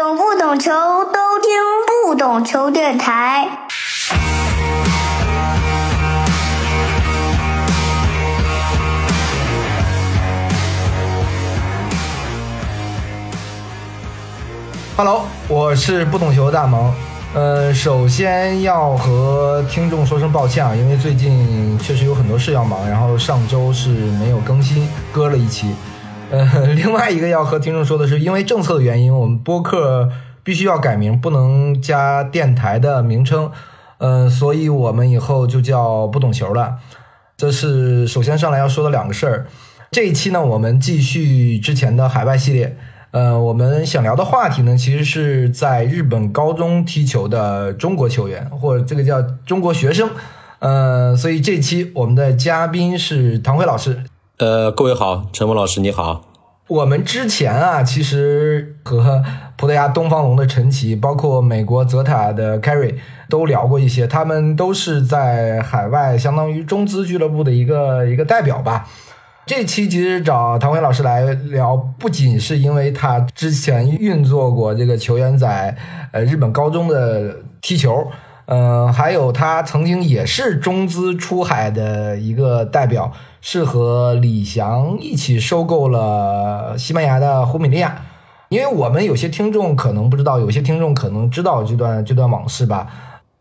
懂不懂球都听不懂球电台。Hello，我是不懂球大萌。呃，首先要和听众说声抱歉啊，因为最近确实有很多事要忙，然后上周是没有更新，搁了一期。呃，另外一个要和听众说的是，因为政策的原因，我们播客必须要改名，不能加电台的名称。嗯，所以我们以后就叫不懂球了。这是首先上来要说的两个事儿。这一期呢，我们继续之前的海外系列。呃，我们想聊的话题呢，其实是在日本高中踢球的中国球员，或者这个叫中国学生。呃，所以这期我们的嘉宾是唐辉老师。呃，各位好，陈文老师你好。我们之前啊，其实和葡萄牙东方龙的陈奇，包括美国泽塔的 Carry 都聊过一些，他们都是在海外，相当于中资俱乐部的一个一个代表吧。这期其实找唐辉老师来聊，不仅是因为他之前运作过这个球员在呃日本高中的踢球，嗯，还有他曾经也是中资出海的一个代表，是和李翔一起收购了西班牙的胡米利亚。因为我们有些听众可能不知道，有些听众可能知道这段这段往事吧。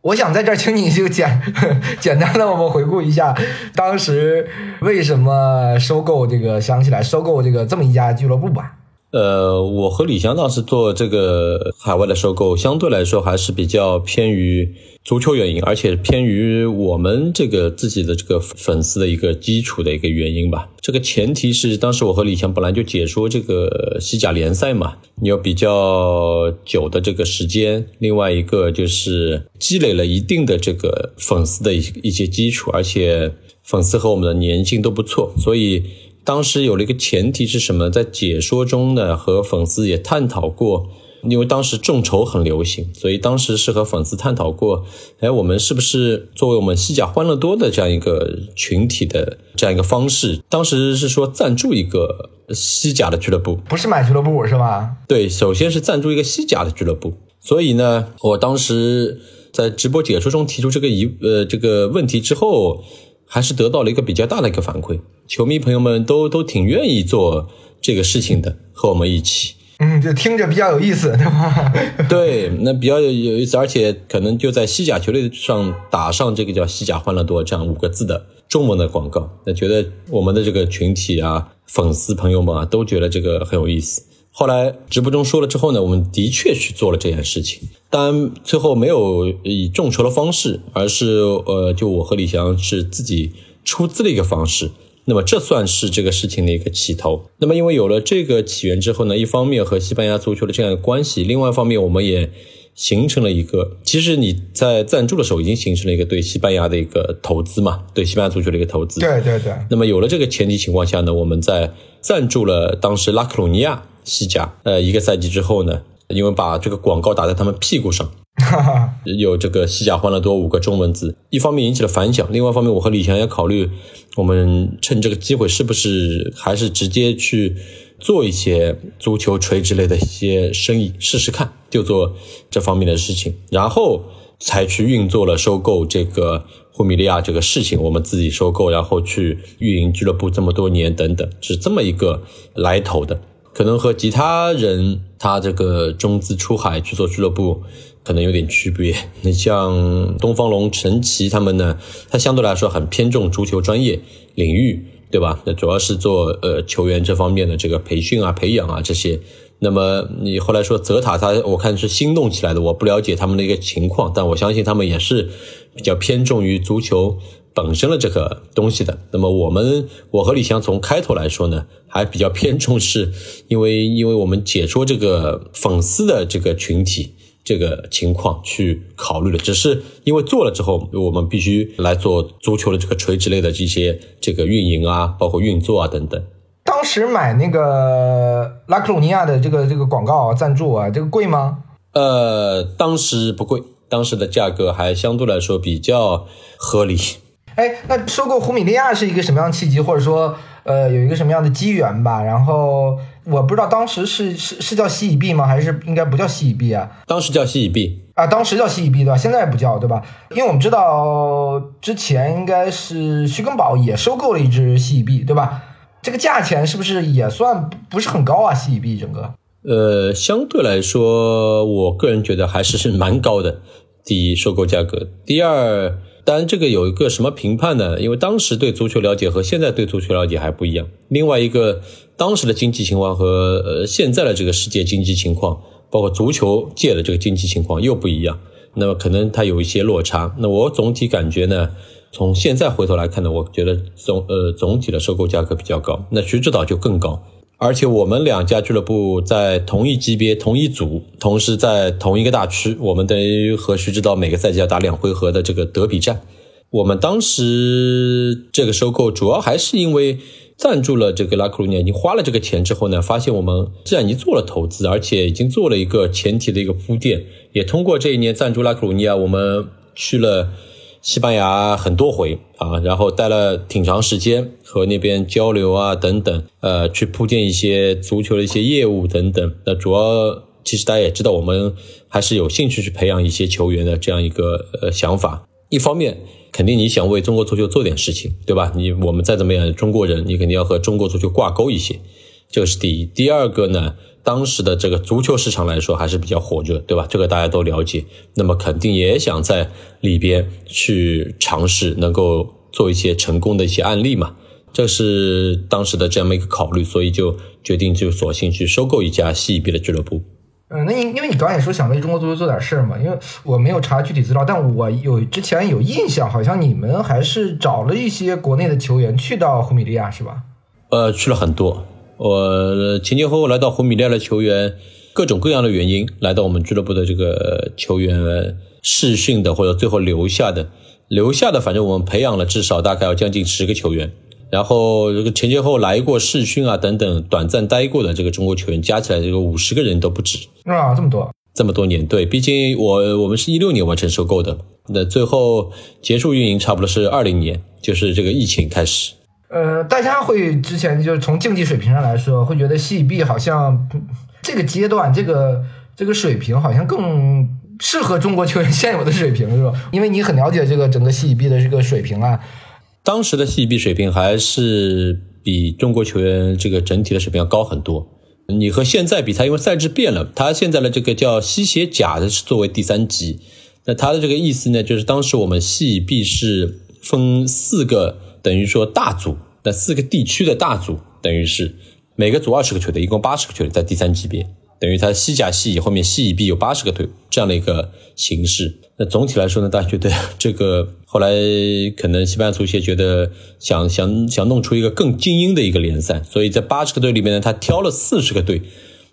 我想在这儿请你就简 简单的我们回顾一下，当时为什么收购这个想起来收购这个这么一家俱乐部吧。呃，我和李翔当时做这个海外的收购，相对来说还是比较偏于足球原因，而且偏于我们这个自己的这个粉丝的一个基础的一个原因吧。这个前提是当时我和李翔本来就解说这个西甲联赛嘛，有比较久的这个时间，另外一个就是积累了一定的这个粉丝的一一些基础，而且粉丝和我们的粘性都不错，所以。当时有了一个前提是什么？在解说中呢，和粉丝也探讨过，因为当时众筹很流行，所以当时是和粉丝探讨过，哎，我们是不是作为我们西甲欢乐多的这样一个群体的这样一个方式？当时是说赞助一个西甲的俱乐部，不是买俱乐部是吧？对，首先是赞助一个西甲的俱乐部。所以呢，我当时在直播解说中提出这个疑呃这个问题之后。还是得到了一个比较大的一个反馈，球迷朋友们都都挺愿意做这个事情的，和我们一起。嗯，就听着比较有意思，对吧？对，那比较有有意思，而且可能就在西甲球队上打上这个叫“西甲欢乐多”这样五个字的中文的广告，那觉得我们的这个群体啊，粉丝朋友们啊，都觉得这个很有意思。后来直播中说了之后呢，我们的确去做了这件事情，当然最后没有以众筹的方式，而是呃，就我和李翔是自己出资的一个方式。那么这算是这个事情的一个起头。那么因为有了这个起源之后呢，一方面和西班牙足球的这样的关系，另外一方面我们也形成了一个，其实你在赞助的时候已经形成了一个对西班牙的一个投资嘛，对西班牙足球的一个投资。对对对。那么有了这个前提情况下呢，我们在赞助了当时拉克鲁尼亚。西甲，呃，一个赛季之后呢，因为把这个广告打在他们屁股上，有这个西甲欢乐多五个中文字，一方面引起了反响，另外一方面我和李强也考虑，我们趁这个机会是不是还是直接去做一些足球垂直类的一些生意试试看，就做这方面的事情，然后才去运作了收购这个霍米利亚这个事情，我们自己收购，然后去运营俱乐部这么多年等等，是这么一个来头的。可能和其他人他这个中资出海去做俱乐部可能有点区别。你像东方龙、陈奇他们呢，他相对来说很偏重足球专业领域，对吧？那主要是做呃球员这方面的这个培训啊、培养啊这些。那么你后来说泽塔，他我看是心动起来的，我不了解他们的一个情况，但我相信他们也是比较偏重于足球。本身的这个东西的，那么我们我和李翔从开头来说呢，还比较偏重是，因为因为我们解说这个粉丝的这个群体这个情况去考虑的，只是因为做了之后，我们必须来做足球的这个垂直类的这些这个运营啊，包括运作啊等等。当时买那个拉克鲁尼亚的这个这个广告啊赞助啊，这个贵吗？呃，当时不贵，当时的价格还相对来说比较合理。哎，那收购胡米利亚是一个什么样的契机，或者说，呃，有一个什么样的机缘吧？然后我不知道当时是是是叫西乙 B 吗？还是应该不叫西乙 B 啊？当时叫西乙 B 啊，当时叫西乙 B 对吧？现在不叫对吧？因为我们知道之前应该是徐根宝也收购了一只西乙 B 对吧？这个价钱是不是也算不是很高啊？西乙 B 整个？呃，相对来说，我个人觉得还是是蛮高的。第一，收购价格；第二，当然这个有一个什么评判呢？因为当时对足球了解和现在对足球了解还不一样。另外一个，当时的经济情况和呃现在的这个世界经济情况，包括足球界的这个经济情况又不一样。那么可能它有一些落差。那我总体感觉呢，从现在回头来看呢，我觉得总呃总体的收购价格比较高。那徐指导就更高。而且我们两家俱乐部在同一级别、同一组，同时在同一个大区，我们等于和徐指导每个赛季要打两回合的这个德比战。我们当时这个收购主要还是因为赞助了这个拉克鲁尼亚，已经花了这个钱之后呢，发现我们既然已经做了投资，而且已经做了一个前提的一个铺垫，也通过这一年赞助拉克鲁尼亚，我们去了。西班牙很多回啊，然后待了挺长时间，和那边交流啊等等，呃，去铺垫一些足球的一些业务等等。那主要其实大家也知道，我们还是有兴趣去培养一些球员的这样一个呃想法。一方面，肯定你想为中国足球做点事情，对吧？你我们再怎么样，中国人，你肯定要和中国足球挂钩一些，这个是第一。第二个呢？当时的这个足球市场来说还是比较火热，对吧？这个大家都了解。那么肯定也想在里边去尝试，能够做一些成功的一些案例嘛。这是当时的这样的一个考虑，所以就决定就索性去收购一家西乙 B 的俱乐部。嗯，那因因为你刚才也说想为中国足球做点事儿嘛，因为我没有查具体资料，但我有之前有印象，好像你们还是找了一些国内的球员去到胡米利亚，是吧？呃，去了很多。我前前后后来到胡米利亚的球员，各种各样的原因来到我们俱乐部的这个球员试训的或者最后留下的，留下的反正我们培养了至少大概要将近十个球员，然后这个前前后来过试训啊等等短暂待过的这个中国球员加起来这个五十个人都不止。啊，这么多，这么多年，对，毕竟我我们是一六年完成收购的，那最后结束运营差不多是二零年，就是这个疫情开始。呃，大家会之前就是从竞技水平上来说，会觉得西乙 B 好像这个阶段这个这个水平好像更适合中国球员现有的水平，是吧？因为你很了解这个整个西乙 B 的这个水平啊。当时的西乙 B 水平还是比中国球员这个整体的水平要高很多。你和现在比，他因为赛制变了，它现在的这个叫西协甲的是作为第三级。那它的这个意思呢，就是当时我们西乙 B 是分四个。等于说大组，那四个地区的大组，等于是每个组二十个球队，一共八十个球队在第三级别，等于它西甲、西乙后面西乙 B 有八十个队这样的一个形式。那总体来说呢，大家觉得这个后来可能西班牙足协觉得想想想弄出一个更精英的一个联赛，所以在八十个队里面呢，他挑了四十个队，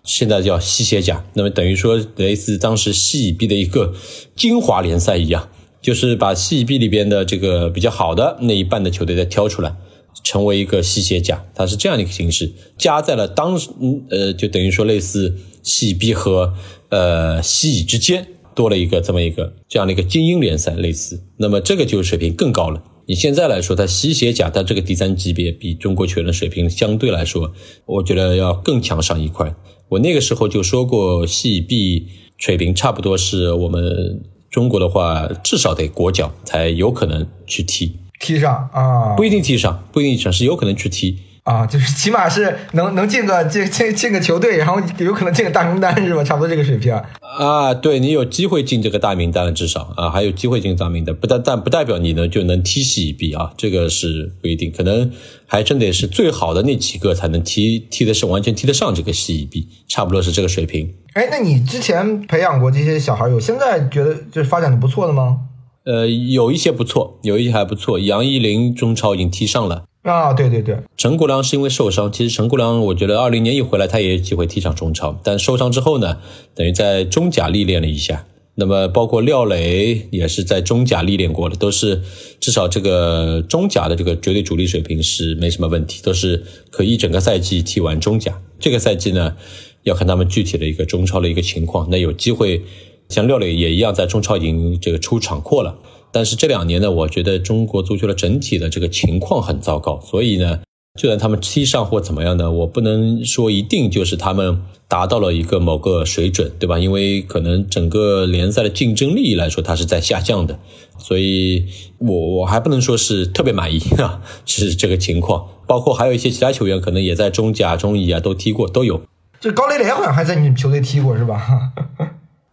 现在叫西协甲，那么等于说类似当时西乙 B 的一个精华联赛一样。就是把西乙 B 里边的这个比较好的那一半的球队再挑出来，成为一个西协甲，它是这样的一个形式，加在了当时呃，就等于说类似西乙 B 和呃西乙之间多了一个这么一个这样的一个精英联赛类似，那么这个就水平更高了。你现在来说，它西协甲它这个第三级别比中国球员水平相对来说，我觉得要更强上一块。我那个时候就说过，西乙 B 水平差不多是我们。中国的话，至少得国脚才有可能去踢。踢上啊，不一定踢上，不一定上是有可能去踢啊，就是起码是能能进个进进进个球队，然后有可能进个大名单是吧？差不多这个水平啊，对你有机会进这个大名单，至少啊还有机会进大名单，不但但不代表你呢就能踢西乙啊，这个是不一定，可能还真得是最好的那几个才能踢踢的是完全踢得上这个西乙，差不多是这个水平。哎，那你之前培养过这些小孩，有现在觉得就是发展的不错的吗？呃，有一些不错，有一些还不错。杨一林中超已经踢上了啊，对对对。陈国良是因为受伤，其实陈国良我觉得二零年一回来他也有机会踢上中超，但受伤之后呢，等于在中甲历练了一下。那么包括廖磊也是在中甲历练过的，都是至少这个中甲的这个绝对主力水平是没什么问题，都是可以一整个赛季踢完中甲。这个赛季呢？要看他们具体的一个中超的一个情况，那有机会像廖磊也一样在中超已经这个出场扩了。但是这两年呢，我觉得中国足球的整体的这个情况很糟糕，所以呢，就算他们踢上或怎么样呢，我不能说一定就是他们达到了一个某个水准，对吧？因为可能整个联赛的竞争力来说，它是在下降的，所以我我还不能说是特别满意啊，是这个情况。包括还有一些其他球员，可能也在中甲、中乙啊都踢过，都有。这高雷雷好像还在你们球队踢过是吧？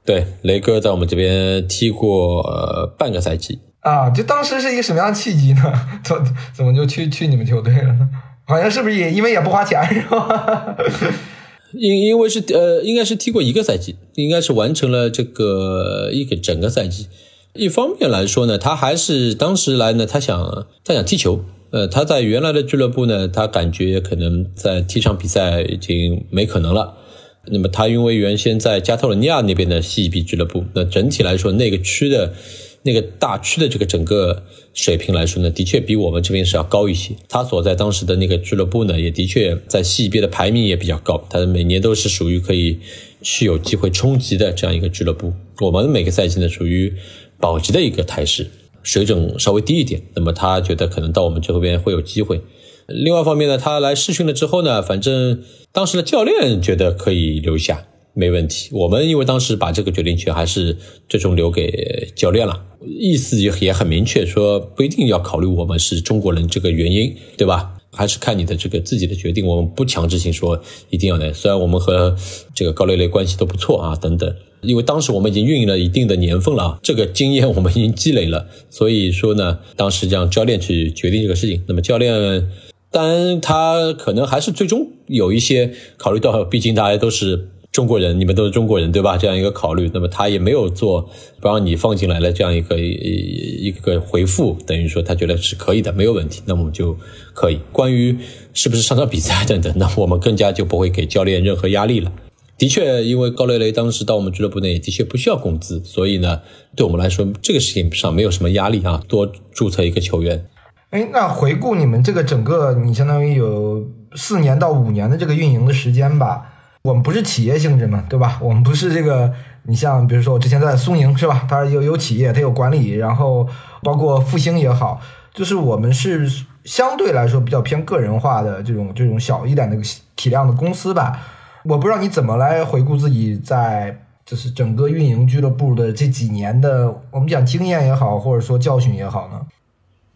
对，雷哥在我们这边踢过呃半个赛季啊。就当时是一个什么样的契机呢？怎怎么就去去你们球队了呢？好像是不是也因为也不花钱是吧？因因为是呃，应该是踢过一个赛季，应该是完成了这个一个整个赛季。一方面来说呢，他还是当时来呢，他想他想踢球。呃，他在原来的俱乐部呢，他感觉可能在踢场比赛已经没可能了。那么他因为原先在加泰罗尼亚那边的西比俱乐部，那整体来说那个区的。那个大区的这个整个水平来说呢，的确比我们这边是要高一些。他所在当时的那个俱乐部呢，也的确在西边的排名也比较高，他每年都是属于可以去有机会冲击的这样一个俱乐部。我们每个赛季呢，属于保级的一个态势，水准稍微低一点。那么他觉得可能到我们这边会有机会。另外一方面呢，他来试训了之后呢，反正当时的教练觉得可以留下。没问题，我们因为当时把这个决定权还是最终留给教练了，意思也也很明确，说不一定要考虑我们是中国人这个原因，对吧？还是看你的这个自己的决定，我们不强制性说一定要来。虽然我们和这个高磊磊关系都不错啊，等等，因为当时我们已经运营了一定的年份了，这个经验我们已经积累了，所以说呢，当时让教练去决定这个事情。那么教练，当然他可能还是最终有一些考虑到，毕竟大家都是。中国人，你们都是中国人，对吧？这样一个考虑，那么他也没有做不让你放进来的这样一个一个回复，等于说他觉得是可以的，没有问题，那么就可以。关于是不是上场比赛等等，那我们更加就不会给教练任何压力了。的确，因为高雷雷当时到我们俱乐部内，的确不需要工资，所以呢，对我们来说这个事情上没有什么压力啊。多注册一个球员。哎，那回顾你们这个整个，你相当于有四年到五年的这个运营的时间吧。我们不是企业性质嘛，对吧？我们不是这个，你像比如说我之前在松营是吧？它有有企业，它有管理，然后包括复兴也好，就是我们是相对来说比较偏个人化的这种这种小一点的体量的公司吧。我不知道你怎么来回顾自己在就是整个运营俱乐部的这几年的，我们讲经验也好，或者说教训也好呢？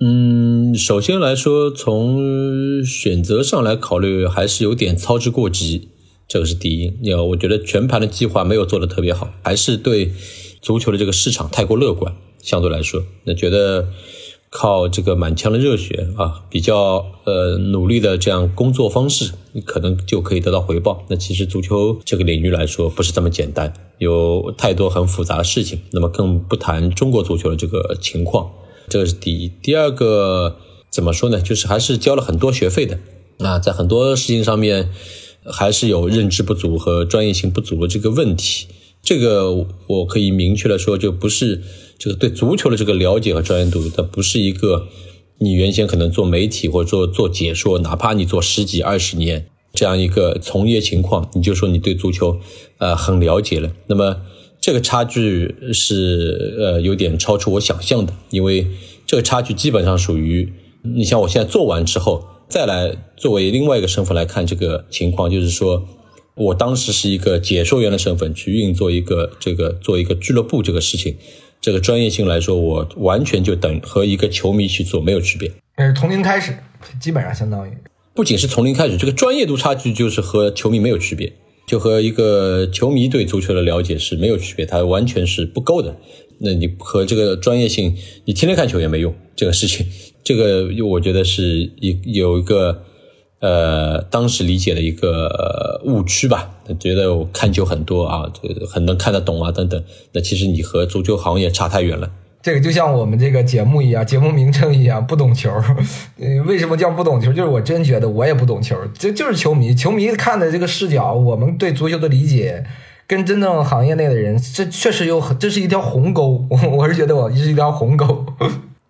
嗯，首先来说，从选择上来考虑，还是有点操之过急。这个是第一，要我觉得全盘的计划没有做的特别好，还是对足球的这个市场太过乐观，相对来说，那觉得靠这个满腔的热血啊，比较呃努力的这样工作方式，可能就可以得到回报。那其实足球这个领域来说，不是这么简单，有太多很复杂的事情。那么更不谈中国足球的这个情况，这个是第一。第二个怎么说呢？就是还是交了很多学费的啊，在很多事情上面。还是有认知不足和专业性不足的这个问题，这个我可以明确的说，就不是这个对足球的这个了解和专业度，它不是一个你原先可能做媒体或者做做解说，哪怕你做十几二十年这样一个从业情况，你就说你对足球呃很了解了，那么这个差距是呃有点超出我想象的，因为这个差距基本上属于你像我现在做完之后。再来作为另外一个身份来看这个情况，就是说，我当时是一个解说员的身份去运作一个这个做一个俱乐部这个事情，这个专业性来说，我完全就等和一个球迷去做没有区别。是从零开始，基本上相当于不仅是从零开始，这个专业度差距就是和球迷没有区别，就和一个球迷对足球的了解是没有区别，它完全是不够的。那你和这个专业性，你天天看球也没用，这个事情。这个我觉得是一有一个呃，当时理解的一个误区吧。觉得我看球很多啊，这个很能看得懂啊，等等。那其实你和足球行业差太远了。这个就像我们这个节目一样，节目名称一样，不懂球。为什么叫不懂球？就是我真觉得我也不懂球，这就是球迷。球迷看的这个视角，我们对足球的理解，跟真正行业内的人，这确实有，这是一条鸿沟。我是觉得我是一条鸿沟。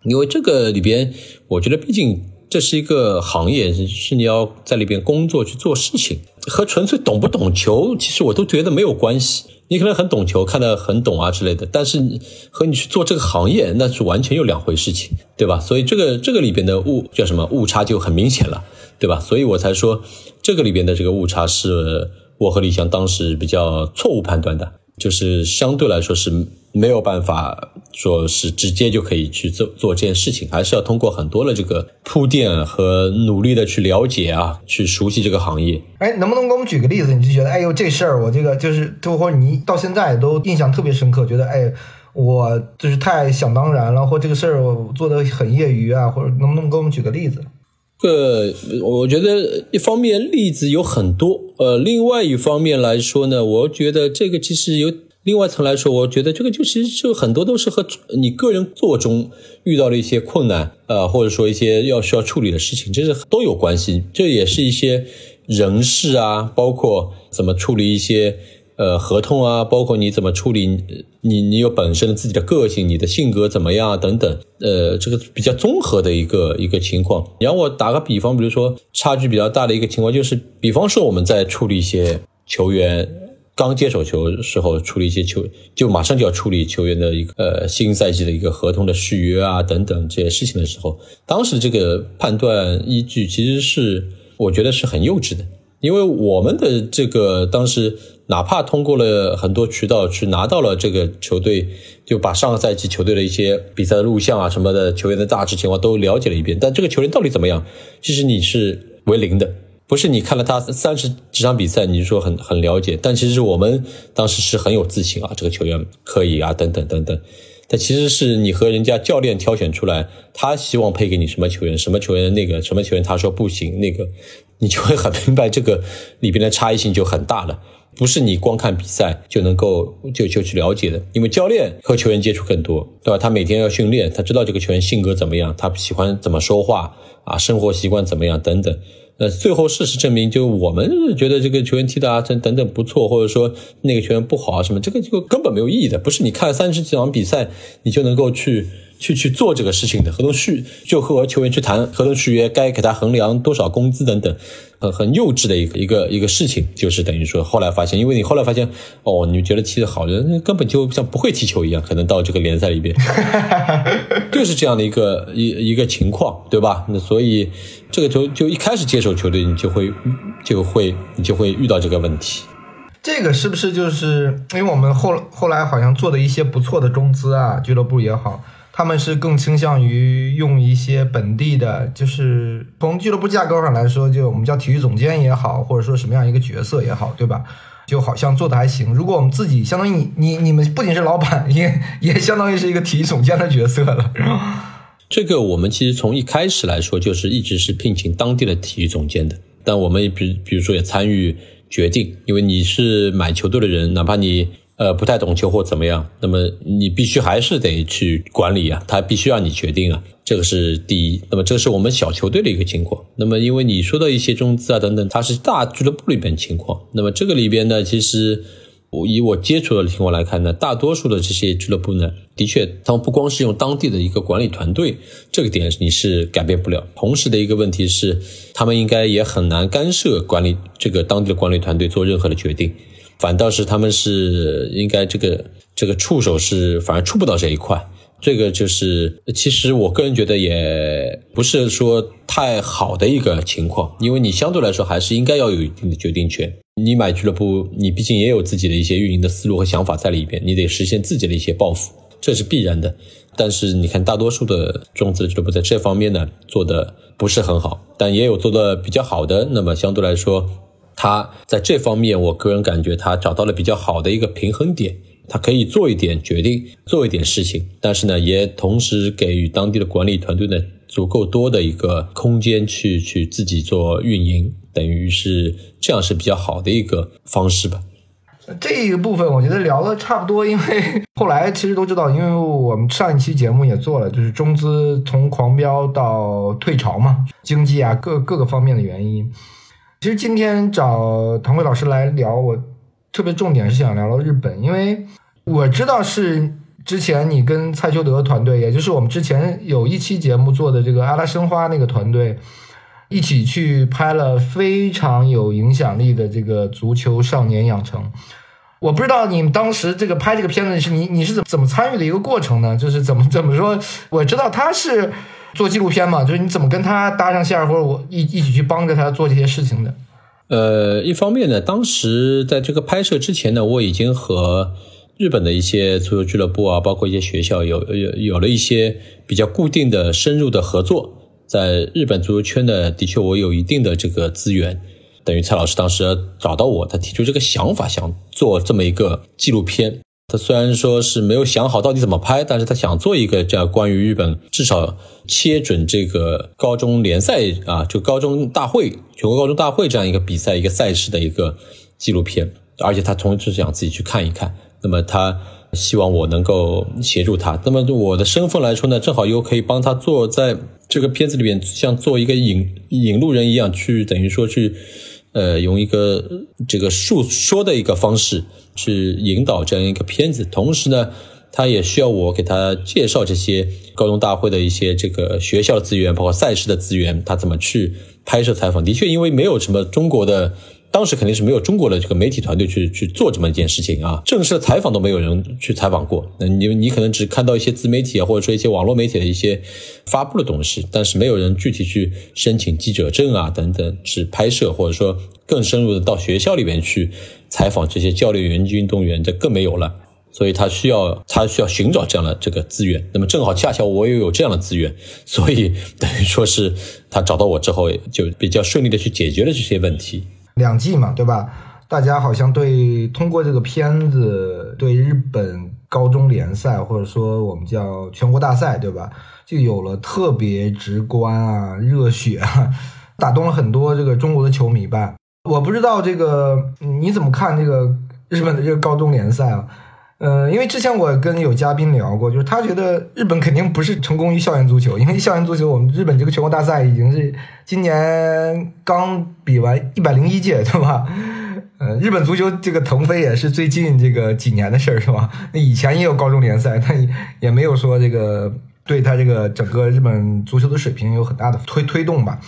因为这个里边，我觉得毕竟这是一个行业，是你要在里边工作去做事情，和纯粹懂不懂球，其实我都觉得没有关系。你可能很懂球，看得很懂啊之类的，但是和你去做这个行业，那是完全又两回事情，对吧？所以这个这个里边的误叫什么误差就很明显了。对吧？所以我才说这个里边的这个误差是我和李翔当时比较错误判断的，就是相对来说是没有办法说是直接就可以去做做这件事情，还是要通过很多的这个铺垫和努力的去了解啊，去熟悉这个行业。哎，能不能给我们举个例子？你就觉得，哎呦，这事儿我这个就是，就或者你到现在都印象特别深刻，觉得哎。我就是太想当然了，或这个事儿我做的很业余啊，或者能不能给我们举个例子？呃，我觉得一方面例子有很多，呃，另外一方面来说呢，我觉得这个其实有另外一层来说，我觉得这个就其实就很多都是和你个人做中遇到的一些困难，呃，或者说一些要需要处理的事情，这是都有关系。这也是一些人事啊，包括怎么处理一些。呃，合同啊，包括你怎么处理，你你有本身的自己的个性，你的性格怎么样等等，呃，这个比较综合的一个一个情况。你让我打个比方，比如说差距比较大的一个情况，就是比方说我们在处理一些球员刚接手球时候，处理一些球，就马上就要处理球员的一个呃新赛季的一个合同的续约啊等等这些事情的时候，当时这个判断依据其实是我觉得是很幼稚的，因为我们的这个当时。哪怕通过了很多渠道去拿到了这个球队，就把上个赛季球队的一些比赛的录像啊什么的，球员的大致情况都了解了一遍。但这个球员到底怎么样，其实你是为零的，不是你看了他三十几场比赛，你就说很很了解。但其实我们当时是很有自信啊，这个球员可以啊，等等等等。但其实是你和人家教练挑选出来，他希望配给你什么球员，什么球员那个什么球员他说不行，那个你就会很明白这个里边的差异性就很大了。不是你光看比赛就能够就就去了解的，因为教练和球员接触更多，对吧？他每天要训练，他知道这个球员性格怎么样，他喜欢怎么说话啊，生活习惯怎么样等等。那，最后事实证明，就我们觉得这个球员踢的啊，等等等不错，或者说那个球员不好啊什么，这个就根本没有意义的。不是你看三十几场比赛，你就能够去。去去做这个事情的合同续，就和球员去谈合同续约，该给他衡量多少工资等等，很很幼稚的一个一个一个事情，就是等于说后来发现，因为你后来发现，哦，你觉得踢得好人根本就像不会踢球一样，可能到这个联赛里边，就是这样的一个一一个情况，对吧？那所以这个球就一开始接手球队，你就会就会你就会遇到这个问题。这个是不是就是因为我们后后来好像做的一些不错的中资啊，俱乐部也好。他们是更倾向于用一些本地的，就是从俱乐部架构上来说，就我们叫体育总监也好，或者说什么样一个角色也好，对吧？就好像做的还行。如果我们自己相当于你你你们不仅是老板，也也相当于是一个体育总监的角色了。这个我们其实从一开始来说，就是一直是聘请当地的体育总监的，但我们比比如说也参与决定，因为你是买球队的人，哪怕你。呃，不太懂球或怎么样，那么你必须还是得去管理啊，他必须让你决定啊，这个是第一。那么这是我们小球队的一个情况。那么因为你说的一些中资啊等等，它是大俱乐部里边情况。那么这个里边呢，其实我以我接触的情况来看呢，大多数的这些俱乐部呢，的确他们不光是用当地的一个管理团队，这个点你是改变不了。同时的一个问题是，他们应该也很难干涉管理这个当地的管理团队做任何的决定。反倒是他们是应该这个这个触手是反而触不到这一块，这个就是其实我个人觉得也不是说太好的一个情况，因为你相对来说还是应该要有一定的决定权。你买俱乐部，你毕竟也有自己的一些运营的思路和想法在里边，你得实现自己的一些抱负，这是必然的。但是你看，大多数的中资俱乐部在这方面呢做的不是很好，但也有做的比较好的。那么相对来说。他在这方面，我个人感觉他找到了比较好的一个平衡点，他可以做一点决定，做一点事情，但是呢，也同时给予当地的管理团队呢足够多的一个空间去去自己做运营，等于是这样是比较好的一个方式吧。这一个部分我觉得聊的差不多，因为后来其实都知道，因为我们上一期节目也做了，就是中资从狂飙到退潮嘛，经济啊各各个方面的原因。其实今天找唐辉老师来聊，我特别重点是想聊聊日本，因为我知道是之前你跟蔡修德团队，也就是我们之前有一期节目做的这个阿拉申花那个团队，一起去拍了非常有影响力的这个足球少年养成。我不知道你们当时这个拍这个片子是你你是怎么怎么参与的一个过程呢？就是怎么怎么说？我知道他是。做纪录片嘛，就是你怎么跟他搭上线，或者我一一起去帮着他做这些事情的？呃，一方面呢，当时在这个拍摄之前呢，我已经和日本的一些足球俱乐部啊，包括一些学校有有有了一些比较固定的、深入的合作。在日本足球圈呢，的确我有一定的这个资源。等于蔡老师当时找到我，他提出这个想法，想做这么一个纪录片。他虽然说是没有想好到底怎么拍，但是他想做一个这样关于日本，至少切准这个高中联赛啊，就高中大会、全国高中大会这样一个比赛、一个赛事的一个纪录片。而且他同时想自己去看一看。那么他希望我能够协助他。那么我的身份来说呢，正好又可以帮他做在这个片子里面，像做一个引引路人一样，去等于说去。呃，用一个这个述说的一个方式去引导这样一个片子，同时呢，他也需要我给他介绍这些高中大会的一些这个学校资源，包括赛事的资源，他怎么去拍摄采访。的确，因为没有什么中国的。当时肯定是没有中国的这个媒体团队去去做这么一件事情啊，正式的采访都没有人去采访过。那你你可能只看到一些自媒体啊，或者说一些网络媒体的一些发布的东西，但是没有人具体去申请记者证啊等等，是拍摄或者说更深入的到学校里面去采访这些教练员、运动员，这更没有了。所以他需要他需要寻找这样的这个资源。那么正好恰巧我也有这样的资源，所以等于说是他找到我之后，就比较顺利的去解决了这些问题。两季嘛，对吧？大家好像对通过这个片子，对日本高中联赛或者说我们叫全国大赛，对吧？就有了特别直观啊、热血啊，打动了很多这个中国的球迷吧。我不知道这个你怎么看这个日本的这个高中联赛啊？嗯，因为之前我跟有嘉宾聊过，就是他觉得日本肯定不是成功于校园足球，因为校园足球我们日本这个全国大赛已经是今年刚比完一百零一届，对吧？嗯，日本足球这个腾飞也是最近这个几年的事儿，是吧？那以前也有高中联赛，但也没有说这个对他这个整个日本足球的水平有很大的推推动吧。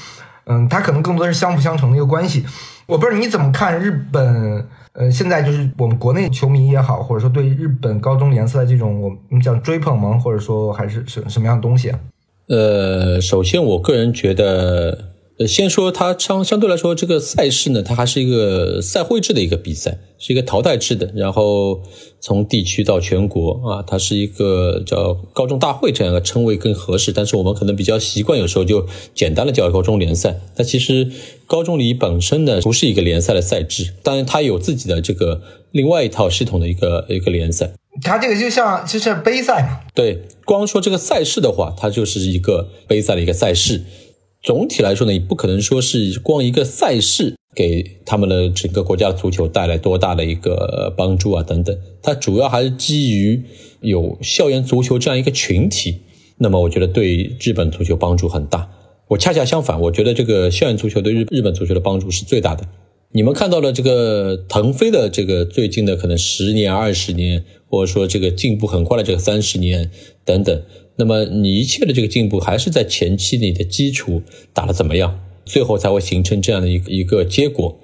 嗯，他可能更多是相辅相成的一个关系。我不知道你怎么看日本。呃，现在就是我们国内球迷也好，或者说对日本高中联赛这种我们讲追捧吗？或者说还是什什么样的东西？呃，首先我个人觉得。呃，先说它相相对来说，这个赛事呢，它还是一个赛会制的一个比赛，是一个淘汰制的。然后从地区到全国啊，它是一个叫高中大会这样一个称谓更合适。但是我们可能比较习惯，有时候就简单的叫高中联赛。但其实高中里本身呢，不是一个联赛的赛制，当然它有自己的这个另外一套系统的一个一个联赛。它这个就像就是杯赛嘛。对，光说这个赛事的话，它就是一个杯赛的一个赛事。总体来说呢，也不可能说是光一个赛事给他们的整个国家足球带来多大的一个帮助啊等等，它主要还是基于有校园足球这样一个群体。那么我觉得对日本足球帮助很大。我恰恰相反，我觉得这个校园足球对日日本足球的帮助是最大的。你们看到了这个腾飞的这个最近的可能十年、二十年，或者说这个进步很快的这个三十年等等。那么你一切的这个进步还是在前期你的基础打得怎么样，最后才会形成这样的一个一个结果。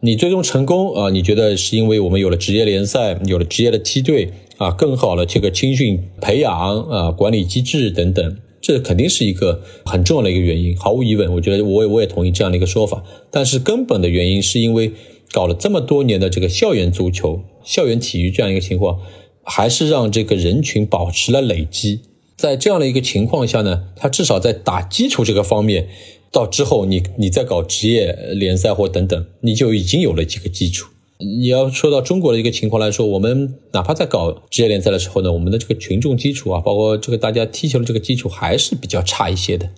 你最终成功啊？你觉得是因为我们有了职业联赛，有了职业的梯队啊，更好的这个青训培养啊，管理机制等等，这肯定是一个很重要的一个原因，毫无疑问。我觉得我也我也同意这样的一个说法。但是根本的原因是因为搞了这么多年的这个校园足球、校园体育这样一个情况，还是让这个人群保持了累积。在这样的一个情况下呢，他至少在打基础这个方面，到之后你你再搞职业联赛或等等，你就已经有了几个基础。你要说到中国的一个情况来说，我们哪怕在搞职业联赛的时候呢，我们的这个群众基础啊，包括这个大家踢球的这个基础还是比较差一些的。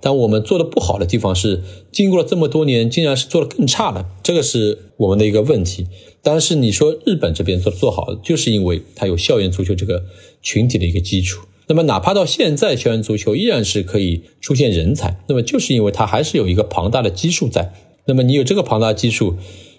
但我们做的不好的地方是，经过了这么多年，竟然是做的更差了，这个是我们的一个问题。但是你说日本这边做做好，就是因为它有校园足球这个群体的一个基础。那么，哪怕到现在，校园足球依然是可以出现人才。那么，就是因为它还是有一个庞大的基数在。那么，你有这个庞大基数，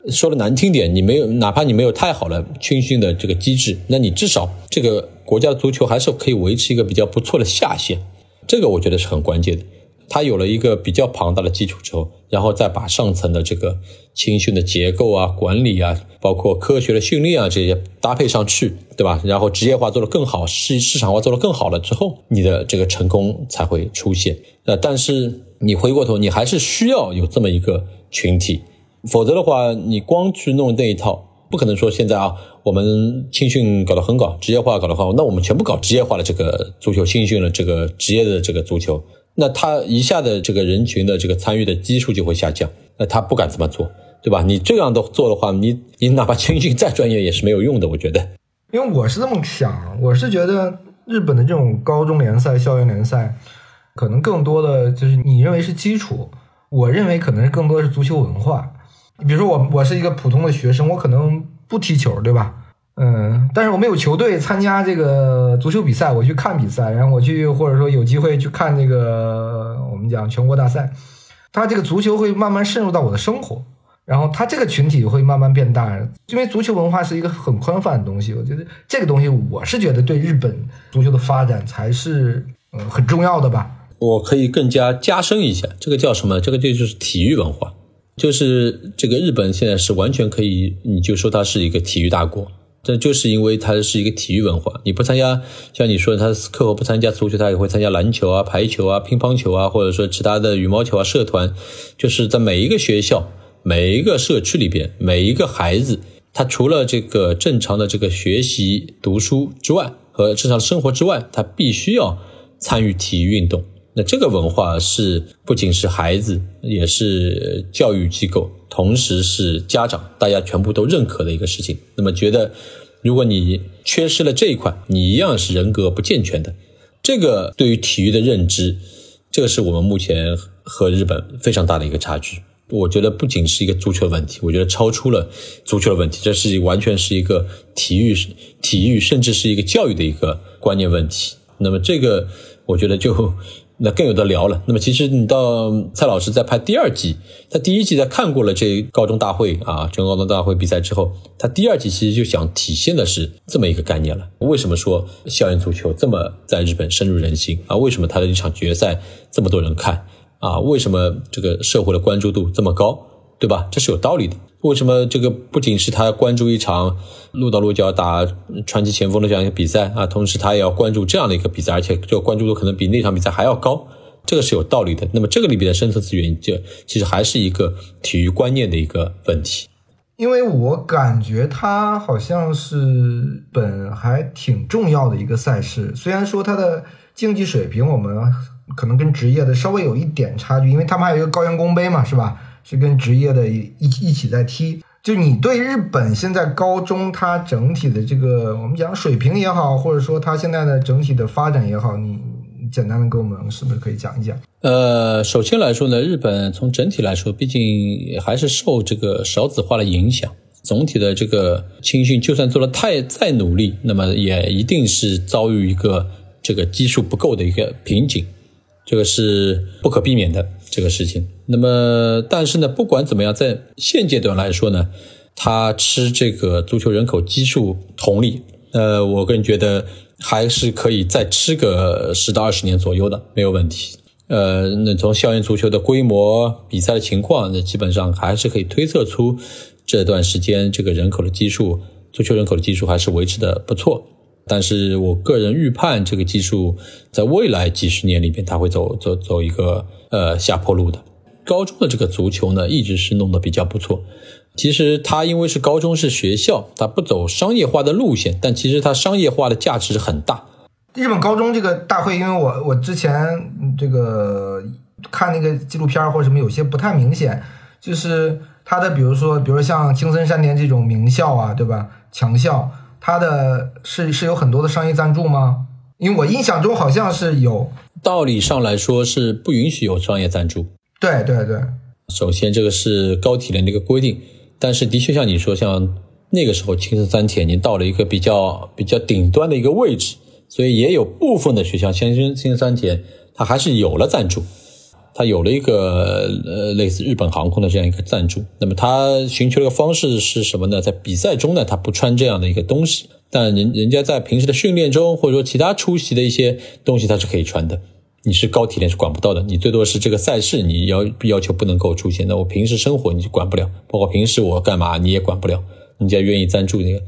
说的难听点，你没有，哪怕你没有太好的青训的这个机制，那你至少这个国家的足球还是可以维持一个比较不错的下限。这个我觉得是很关键的。他有了一个比较庞大的基础之后，然后再把上层的这个青训的结构啊、管理啊，包括科学的训练啊这些搭配上去，对吧？然后职业化做得更好，市市场化做得更好了之后，你的这个成功才会出现。呃，但是你回过头，你还是需要有这么一个群体，否则的话，你光去弄那一套。不可能说现在啊，我们青训搞得很好，职业化搞得好，那我们全部搞职业化的这个足球青训的这个职业的这个足球，那他一下的这个人群的这个参与的基数就会下降，那他不敢这么做，对吧？你这样的做的话，你你哪怕青训再专业也是没有用的，我觉得。因为我是这么想，我是觉得日本的这种高中联赛、校园联赛，可能更多的就是你认为是基础，我认为可能更多是足球文化。比如说我我是一个普通的学生，我可能不踢球，对吧？嗯，但是我们有球队参加这个足球比赛，我去看比赛，然后我去或者说有机会去看这个我们讲全国大赛，他这个足球会慢慢渗入到我的生活，然后他这个群体会慢慢变大，因为足球文化是一个很宽泛的东西，我觉得这个东西我是觉得对日本足球的发展才是嗯很重要的吧。我可以更加加深一下，这个叫什么？这个这就是体育文化。就是这个日本现在是完全可以，你就说它是一个体育大国，这就是因为它是一个体育文化。你不参加，像你说，他课后不参加足球，他也会参加篮球啊、排球啊、乒乓球啊，或者说其他的羽毛球啊社团。就是在每一个学校、每一个社区里边，每一个孩子，他除了这个正常的这个学习读书之外，和正常的生活之外，他必须要参与体育运动。那这个文化是不仅是孩子，也是教育机构，同时是家长，大家全部都认可的一个事情。那么觉得，如果你缺失了这一块，你一样是人格不健全的。这个对于体育的认知，这个是我们目前和日本非常大的一个差距。我觉得不仅是一个足球问题，我觉得超出了足球的问题，这是完全是一个体育、体育甚至是一个教育的一个观念问题。那么这个，我觉得就。那更有的聊了。那么其实你到蔡老师在拍第二季，他第一季在看过了这高中大会啊，全国高中大会比赛之后，他第二季其实就想体现的是这么一个概念了。为什么说校园足球这么在日本深入人心啊？为什么他的一场决赛这么多人看啊？为什么这个社会的关注度这么高？对吧？这是有道理的。为什么这个不仅是他关注一场鹿岛鹿角打传奇前锋的这样一个比赛啊，同时他也要关注这样的一个比赛，而且这个关注度可能比那场比赛还要高，这个是有道理的。那么这个里边的深层次原因，就其实还是一个体育观念的一个问题。因为我感觉它好像是本还挺重要的一个赛事，虽然说它的竞技水平我们可能跟职业的稍微有一点差距，因为他们还有一个高原宫杯嘛，是吧？是跟职业的一一起在踢，就你对日本现在高中它整体的这个我们讲水平也好，或者说它现在的整体的发展也好，你简单的给我们是不是可以讲一讲？呃，首先来说呢，日本从整体来说，毕竟还是受这个少子化的影响，总体的这个青训就算做的太再努力，那么也一定是遭遇一个这个基数不够的一个瓶颈，这个是不可避免的这个事情。那么，但是呢，不管怎么样，在现阶段来说呢，他吃这个足球人口基数红利，呃，我个人觉得还是可以再吃个十到二十年左右的，没有问题。呃，那从校园足球的规模、比赛的情况，那基本上还是可以推测出这段时间这个人口的基数，足球人口的基数还是维持的不错。但是我个人预判，这个技术在未来几十年里边，它会走走走一个呃下坡路的。高中的这个足球呢，一直是弄得比较不错。其实它因为是高中是学校，它不走商业化的路线，但其实它商业化的价值很大。日本高中这个大会，因为我我之前这个看那个纪录片或者什么，有些不太明显。就是它的，比如说，比如像青森山田这种名校啊，对吧？强校，它的是是有很多的商业赞助吗？因为我印象中好像是有。道理上来说是不允许有商业赞助。对对对，首先这个是高体联的一个规定，但是的确像你说，像那个时候青森三田已经到了一个比较比较顶端的一个位置，所以也有部分的学校，像青青森三田，它还是有了赞助，它有了一个呃类似日本航空的这样一个赞助。那么它寻求的方式是什么呢？在比赛中呢，它不穿这样的一个东西，但人人家在平时的训练中或者说其他出席的一些东西，它是可以穿的。你是高体联是管不到的，你最多是这个赛事你要要求不能够出现，那我平时生活你就管不了，包括平时我干嘛你也管不了，人家愿意赞助那个，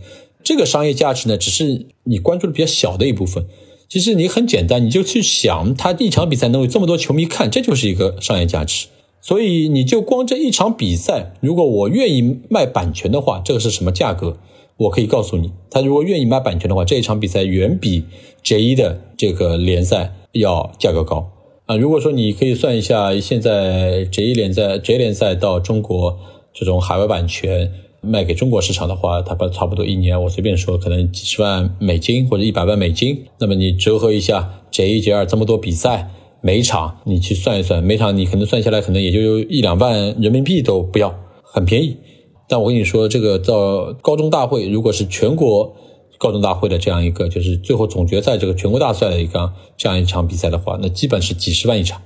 这个商业价值呢，只是你关注的比较小的一部分。其实你很简单，你就去想，他一场比赛能有这么多球迷看，这就是一个商业价值。所以你就光这一场比赛，如果我愿意卖版权的话，这个是什么价格？我可以告诉你，他如果愿意卖版权的话，这一场比赛远比 J 一的这个联赛。要价格高啊！如果说你可以算一下，现在 J 一联赛、J 联赛到中国这种海外版权卖给中国市场的话，它不差不多一年，我随便说，可能几十万美金或者一百万美金。那么你折合一下 J 一、J 二这么多比赛，每场你去算一算，每场你可能算下来，可能也就有一两万人民币都不要，很便宜。但我跟你说，这个到高中大会，如果是全国。高中大会的这样一个，就是最后总决赛这个全国大赛的一个这样一场比赛的话，那基本是几十万一场，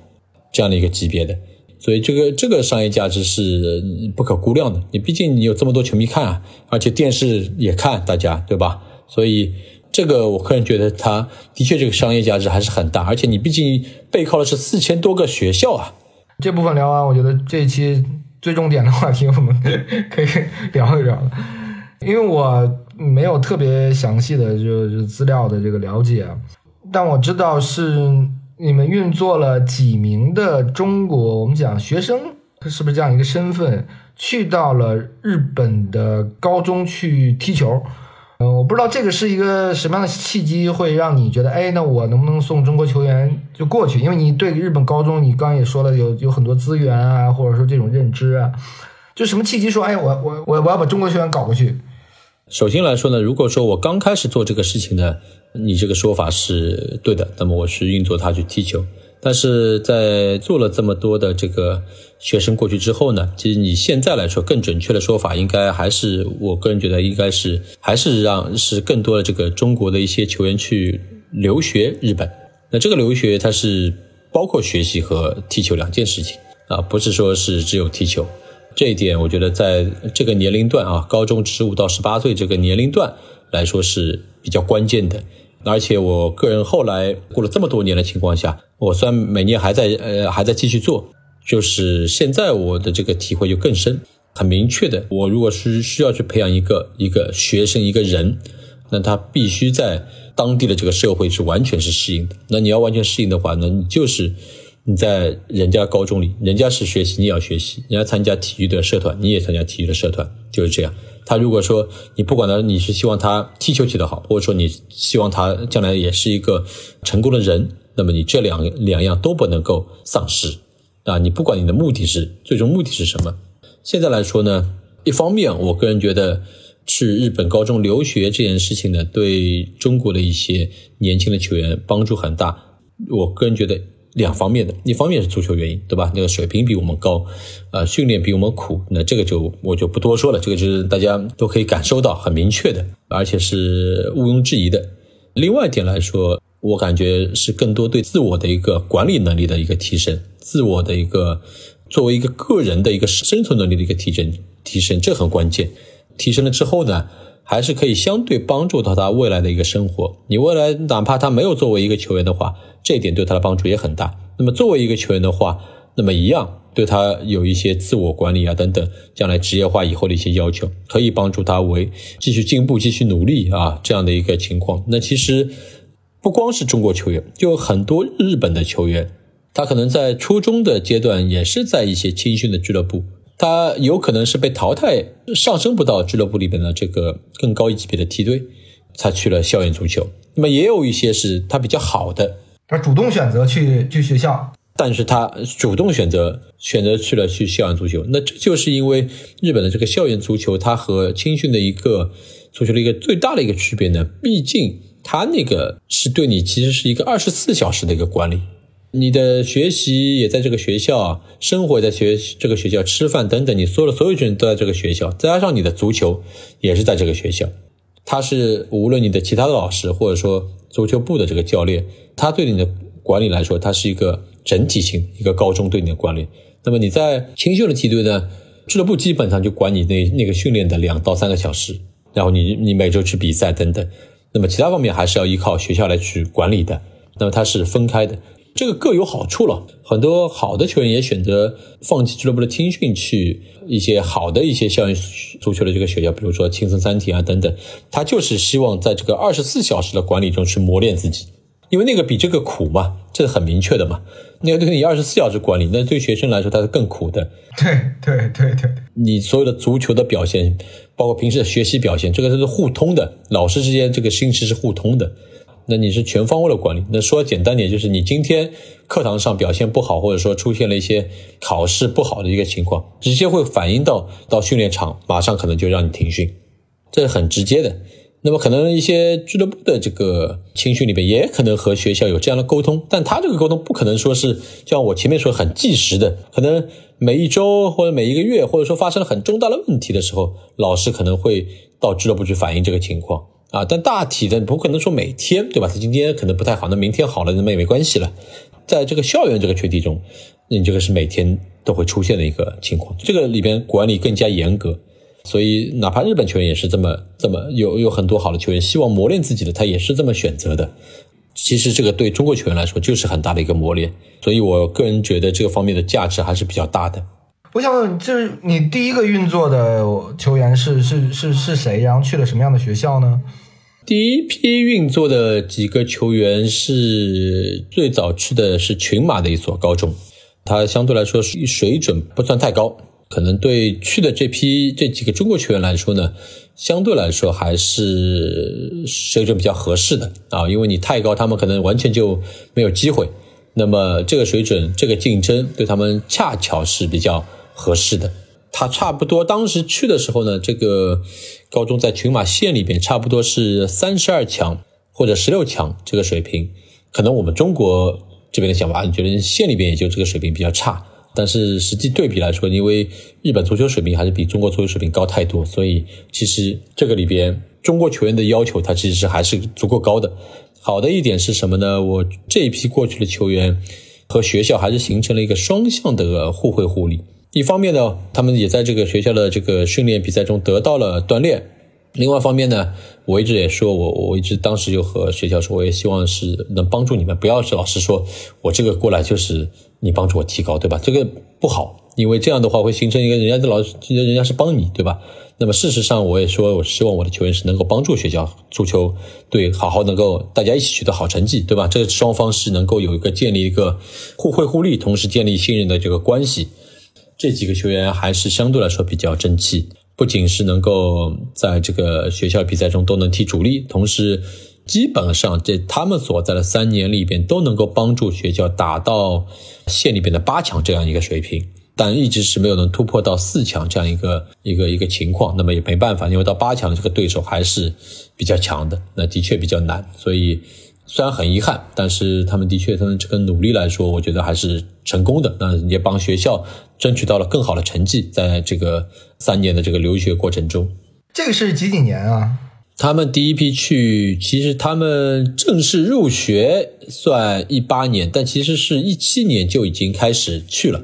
这样的一个级别的，所以这个这个商业价值是不可估量的。你毕竟你有这么多球迷看啊，而且电视也看，大家对吧？所以这个我个人觉得，它的确这个商业价值还是很大。而且你毕竟背靠的是四千多个学校啊。这部分聊完，我觉得这一期最重点的话题我们可以聊一聊了，因为我。没有特别详细的就资料的这个了解，但我知道是你们运作了几名的中国，我们讲学生他是不是这样一个身份，去到了日本的高中去踢球？嗯，我不知道这个是一个什么样的契机，会让你觉得，哎，那我能不能送中国球员就过去？因为你对日本高中，你刚刚也说了，有有很多资源啊，或者说这种认知啊，就什么契机说，哎，我我我我要把中国球员搞过去？首先来说呢，如果说我刚开始做这个事情呢，你这个说法是对的，那么我是运作他去踢球。但是在做了这么多的这个学生过去之后呢，其实你现在来说更准确的说法，应该还是我个人觉得应该是还是让是更多的这个中国的一些球员去留学日本。那这个留学它是包括学习和踢球两件事情啊，不是说是只有踢球。这一点，我觉得在这个年龄段啊，高中十五到十八岁这个年龄段来说是比较关键的。而且我个人后来过了这么多年的情况下，我虽然每年还在呃还在继续做，就是现在我的这个体会就更深，很明确的。我如果是需要去培养一个一个学生一个人，那他必须在当地的这个社会是完全是适应的。那你要完全适应的话，那你就是。你在人家高中里，人家是学习，你也要学习；人家参加体育的社团，你也参加体育的社团，就是这样。他如果说你不管他，你是希望他踢球踢得好，或者说你希望他将来也是一个成功的人，那么你这两两样都不能够丧失啊！你不管你的目的是最终目的是什么。现在来说呢，一方面，我个人觉得去日本高中留学这件事情呢，对中国的一些年轻的球员帮助很大。我个人觉得。两方面的，一方面是足球原因，对吧？那个水平比我们高，呃，训练比我们苦，那这个就我就不多说了，这个就是大家都可以感受到很明确的，而且是毋庸置疑的。另外一点来说，我感觉是更多对自我的一个管理能力的一个提升，自我的一个作为一个个人的一个生存能力的一个提升，提升这很关键。提升了之后呢？还是可以相对帮助到他未来的一个生活。你未来哪怕他没有作为一个球员的话，这一点对他的帮助也很大。那么作为一个球员的话，那么一样对他有一些自我管理啊等等，将来职业化以后的一些要求，可以帮助他为继续进步、继续努力啊这样的一个情况。那其实不光是中国球员，就很多日本的球员，他可能在初中的阶段也是在一些青训的俱乐部。他有可能是被淘汰，上升不到俱乐部里边的这个更高一级别的梯队，才去了校园足球。那么也有一些是他比较好的，他主动选择去去学校，但是他主动选择选择去了去校园足球。那这就是因为日本的这个校园足球，它和青训的一个足球的一个最大的一个区别呢，毕竟它那个是对你其实是一个二十四小时的一个管理。你的学习也在这个学校，生活在学这个学校，吃饭等等，你所有的所有人都在这个学校，再加上你的足球也是在这个学校。他是无论你的其他的老师，或者说足球部的这个教练，他对你的管理来说，他是一个整体性一个高中对你的管理。那么你在青训的梯队呢，俱乐部基本上就管你那那个训练的两到三个小时，然后你你每周去比赛等等。那么其他方面还是要依靠学校来去管理的。那么它是分开的。这个各有好处了。很多好的球员也选择放弃俱乐部的青训，去一些好的一些校园足球的这个学校，比如说青森三体啊等等。他就是希望在这个二十四小时的管理中去磨练自己，因为那个比这个苦嘛，这是很明确的嘛。那个对你二十四小时管理，那对学生来说他是更苦的。对对对对，你所有的足球的表现，包括平时的学习表现，这个都是互通的，老师之间这个心事是互通的。那你是全方位的管理。那说简单点，就是你今天课堂上表现不好，或者说出现了一些考试不好的一个情况，直接会反映到到训练场，马上可能就让你停训，这是很直接的。那么可能一些俱乐部的这个青训里边，也可能和学校有这样的沟通，但他这个沟通不可能说是像我前面说很即时的，可能每一周或者每一个月，或者说发生了很重大的问题的时候，老师可能会到俱乐部去反映这个情况啊。但大体的不可能说每天，对吧？他今天可能不太好，那明天好了，那么也没关系了。在这个校园这个群体中，你这个是每天都会出现的一个情况，这个里边管理更加严格。所以，哪怕日本球员也是这么这么有有很多好的球员，希望磨练自己的，他也是这么选择的。其实，这个对中国球员来说就是很大的一个磨练。所以我个人觉得这个方面的价值还是比较大的。我想问，就是你第一个运作的球员是是是是谁？然后去了什么样的学校呢？第一批运作的几个球员是最早去的是群马的一所高中，他相对来说水准不算太高。可能对去的这批这几个中国球员来说呢，相对来说还是水准比较合适的啊，因为你太高，他们可能完全就没有机会。那么这个水准，这个竞争对他们恰巧是比较合适的。他差不多当时去的时候呢，这个高中在群马县里边差不多是三十二强或者十六强这个水平。可能我们中国这边的想法，你觉得县里边也就这个水平比较差。但是实际对比来说，因为日本足球水平还是比中国足球水平高太多，所以其实这个里边中国球员的要求，它其实是还是足够高的。好的一点是什么呢？我这一批过去的球员和学校还是形成了一个双向的互惠互利。一方面呢，他们也在这个学校的这个训练比赛中得到了锻炼；另外一方面呢，我一直也说我我一直当时就和学校说，我也希望是能帮助你们，不要是老师说我这个过来就是。你帮助我提高，对吧？这个不好，因为这样的话会形成一个人家的老师，人家是帮你，对吧？那么事实上，我也说，我希望我的球员是能够帮助学校足球队好好能够大家一起取得好成绩，对吧？这双方是能够有一个建立一个互惠互利，同时建立信任的这个关系。这几个球员还是相对来说比较争气，不仅是能够在这个学校比赛中都能踢主力，同时。基本上在他们所在的三年里边都能够帮助学校打到县里边的八强这样一个水平，但一直是没有能突破到四强这样一个一个一个情况。那么也没办法，因为到八强这个对手还是比较强的，那的确比较难。所以虽然很遗憾，但是他们的确他们这个努力来说，我觉得还是成功的。那也帮学校争取到了更好的成绩，在这个三年的这个留学过程中。这个是几几年啊？他们第一批去，其实他们正式入学算一八年，但其实是一七年就已经开始去了。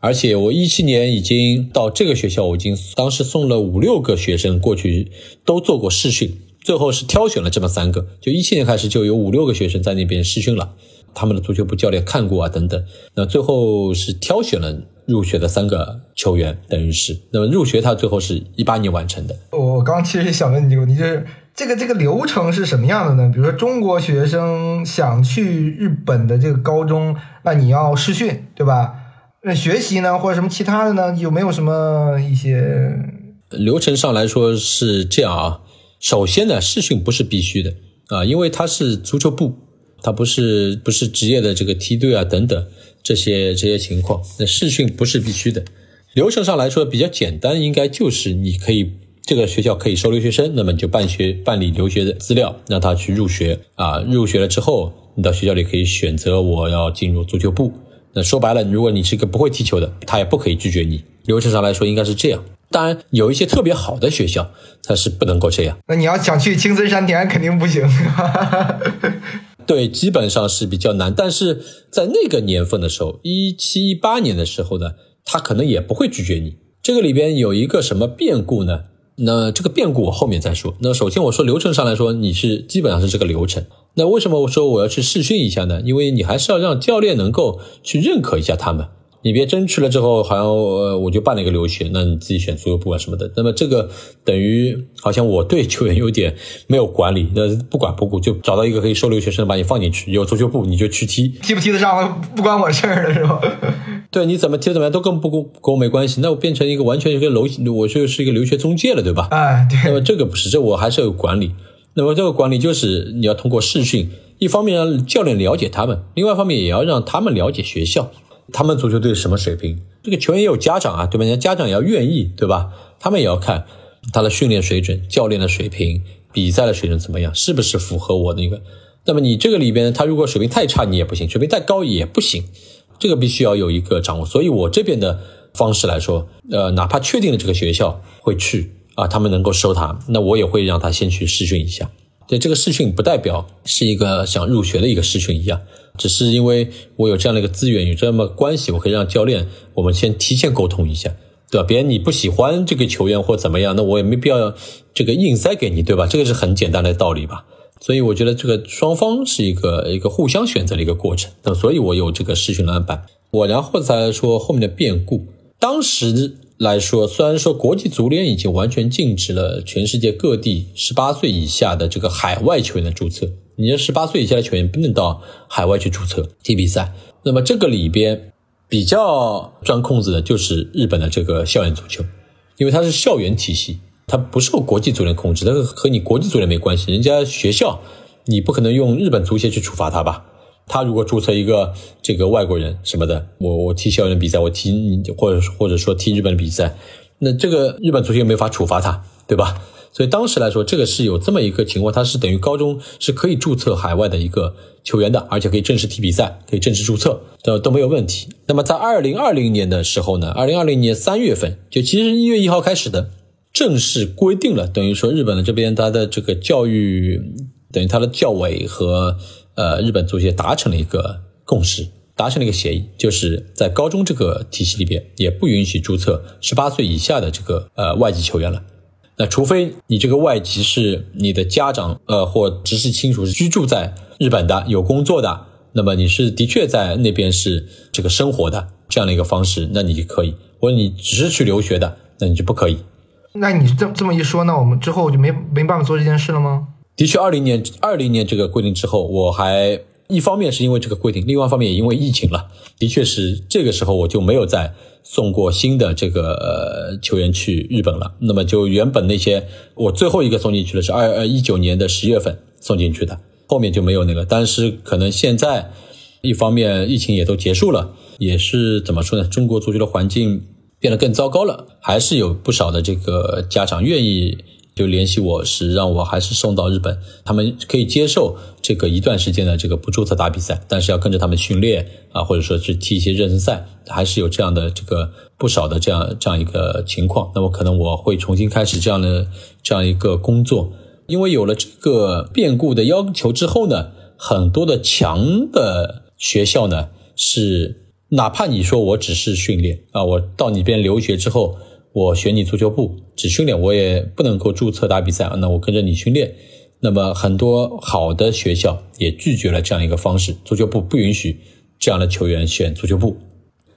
而且我一七年已经到这个学校，我已经当时送了五六个学生过去，都做过试训，最后是挑选了这么三个。就一七年开始就有五六个学生在那边试训了，他们的足球部教练看过啊等等。那最后是挑选了入学的三个球员，等于是那么入学他最后是一八年完成的。我刚其实想问你这个问题，就是这个这个流程是什么样的呢？比如说中国学生想去日本的这个高中，那你要试训，对吧？那学习呢，或者什么其他的呢？有没有什么一些流程上来说是这样啊？首先呢，试训不是必须的啊，因为它是足球部，它不是不是职业的这个梯队啊等等这些这些情况，那试训不是必须的。流程上来说比较简单，应该就是你可以这个学校可以收留学生，那么你就办学办理留学的资料，让他去入学啊。入学了之后，你到学校里可以选择我要进入足球部。那说白了，如果你是个不会踢球的，他也不可以拒绝你。流程上来说应该是这样。当然，有一些特别好的学校，它是不能够这样。那你要想去青森山田，肯定不行。对，基本上是比较难。但是在那个年份的时候，一七一八年的时候呢？他可能也不会拒绝你。这个里边有一个什么变故呢？那这个变故我后面再说。那首先我说流程上来说，你是基本上是这个流程。那为什么我说我要去试训一下呢？因为你还是要让教练能够去认可一下他们。你别真去了之后，好像呃我就办了一个留学，那你自己选足球部啊什么的。那么这个等于好像我对球员有点没有管理，那不管不顾，就找到一个可以收留学生把你放进去，有足球部你就去踢，踢不踢得上不关我事儿了，是吧？对，你怎么踢怎么样都跟不跟跟我没关系，那我变成一个完全一个留，我就是一个留学中介了，对吧？哎，对。那么这个不是，这我还是有管理。那么这个管理就是你要通过试训，一方面让教练了解他们，另外一方面也要让他们了解学校。他们足球队什么水平？这个球员也有家长啊，对吧？人家家长也要愿意，对吧？他们也要看他的训练水准、教练的水平、比赛的水准怎么样，是不是符合我的那个？那么你这个里边，他如果水平太差，你也不行；水平太高也不行。这个必须要有一个掌握。所以我这边的方式来说，呃，哪怕确定了这个学校会去啊，他们能够收他，那我也会让他先去试训一下。对这个试训不代表是一个想入学的一个试训一样，只是因为我有这样的一个资源，有这么关系，我可以让教练我们先提前沟通一下，对吧？别人你不喜欢这个球员或怎么样，那我也没必要这个硬塞给你，对吧？这个是很简单的道理吧。所以我觉得这个双方是一个一个互相选择的一个过程。那所以我有这个试训的安排。我然后再来说后面的变故，当时。来说，虽然说国际足联已经完全禁止了全世界各地十八岁以下的这个海外球员的注册，你这十八岁以下的球员不能到海外去注册踢比赛。那么这个里边比较钻空子的就是日本的这个校园足球，因为它是校园体系，它不受国际足联控制，它和你国际足联没关系。人家学校你不可能用日本足协去处罚他吧？他如果注册一个这个外国人什么的，我我踢校园比赛，我踢或者或者说踢日本的比赛，那这个日本足协没法处罚他，对吧？所以当时来说，这个是有这么一个情况，他是等于高中是可以注册海外的一个球员的，而且可以正式踢比赛，可以正式注册，都都没有问题。那么在二零二零年的时候呢，二零二零年三月份，就其实一月一号开始的，正式规定了，等于说日本的这边他的这个教育，等于他的教委和。呃，日本足协达成了一个共识，达成了一个协议，就是在高中这个体系里边，也不允许注册十八岁以下的这个呃外籍球员了。那除非你这个外籍是你的家长呃或直系亲属是居住在日本的，有工作的，那么你是的确在那边是这个生活的这样的一个方式，那你就可以；或者你只是去留学的，那你就不可以。那你这这么一说，那我们之后就没没办法做这件事了吗？的确，二零年二零年这个规定之后，我还一方面是因为这个规定，另外一方面也因为疫情了。的确是这个时候我就没有再送过新的这个呃球员去日本了。那么就原本那些我最后一个送进去的是二呃一九年的十月份送进去的，后面就没有那个。但是可能现在一方面疫情也都结束了，也是怎么说呢？中国足球的环境变得更糟糕了，还是有不少的这个家长愿意。就联系我是让我还是送到日本，他们可以接受这个一段时间的这个不注册打比赛，但是要跟着他们训练啊，或者说去踢一些热身赛，还是有这样的这个不少的这样这样一个情况。那么可能我会重新开始这样的这样一个工作，因为有了这个变故的要求之后呢，很多的强的学校呢是哪怕你说我只是训练啊，我到你边留学之后。我选你足球部只训练，我也不能够注册打比赛那我跟着你训练，那么很多好的学校也拒绝了这样一个方式，足球部不允许这样的球员选足球部。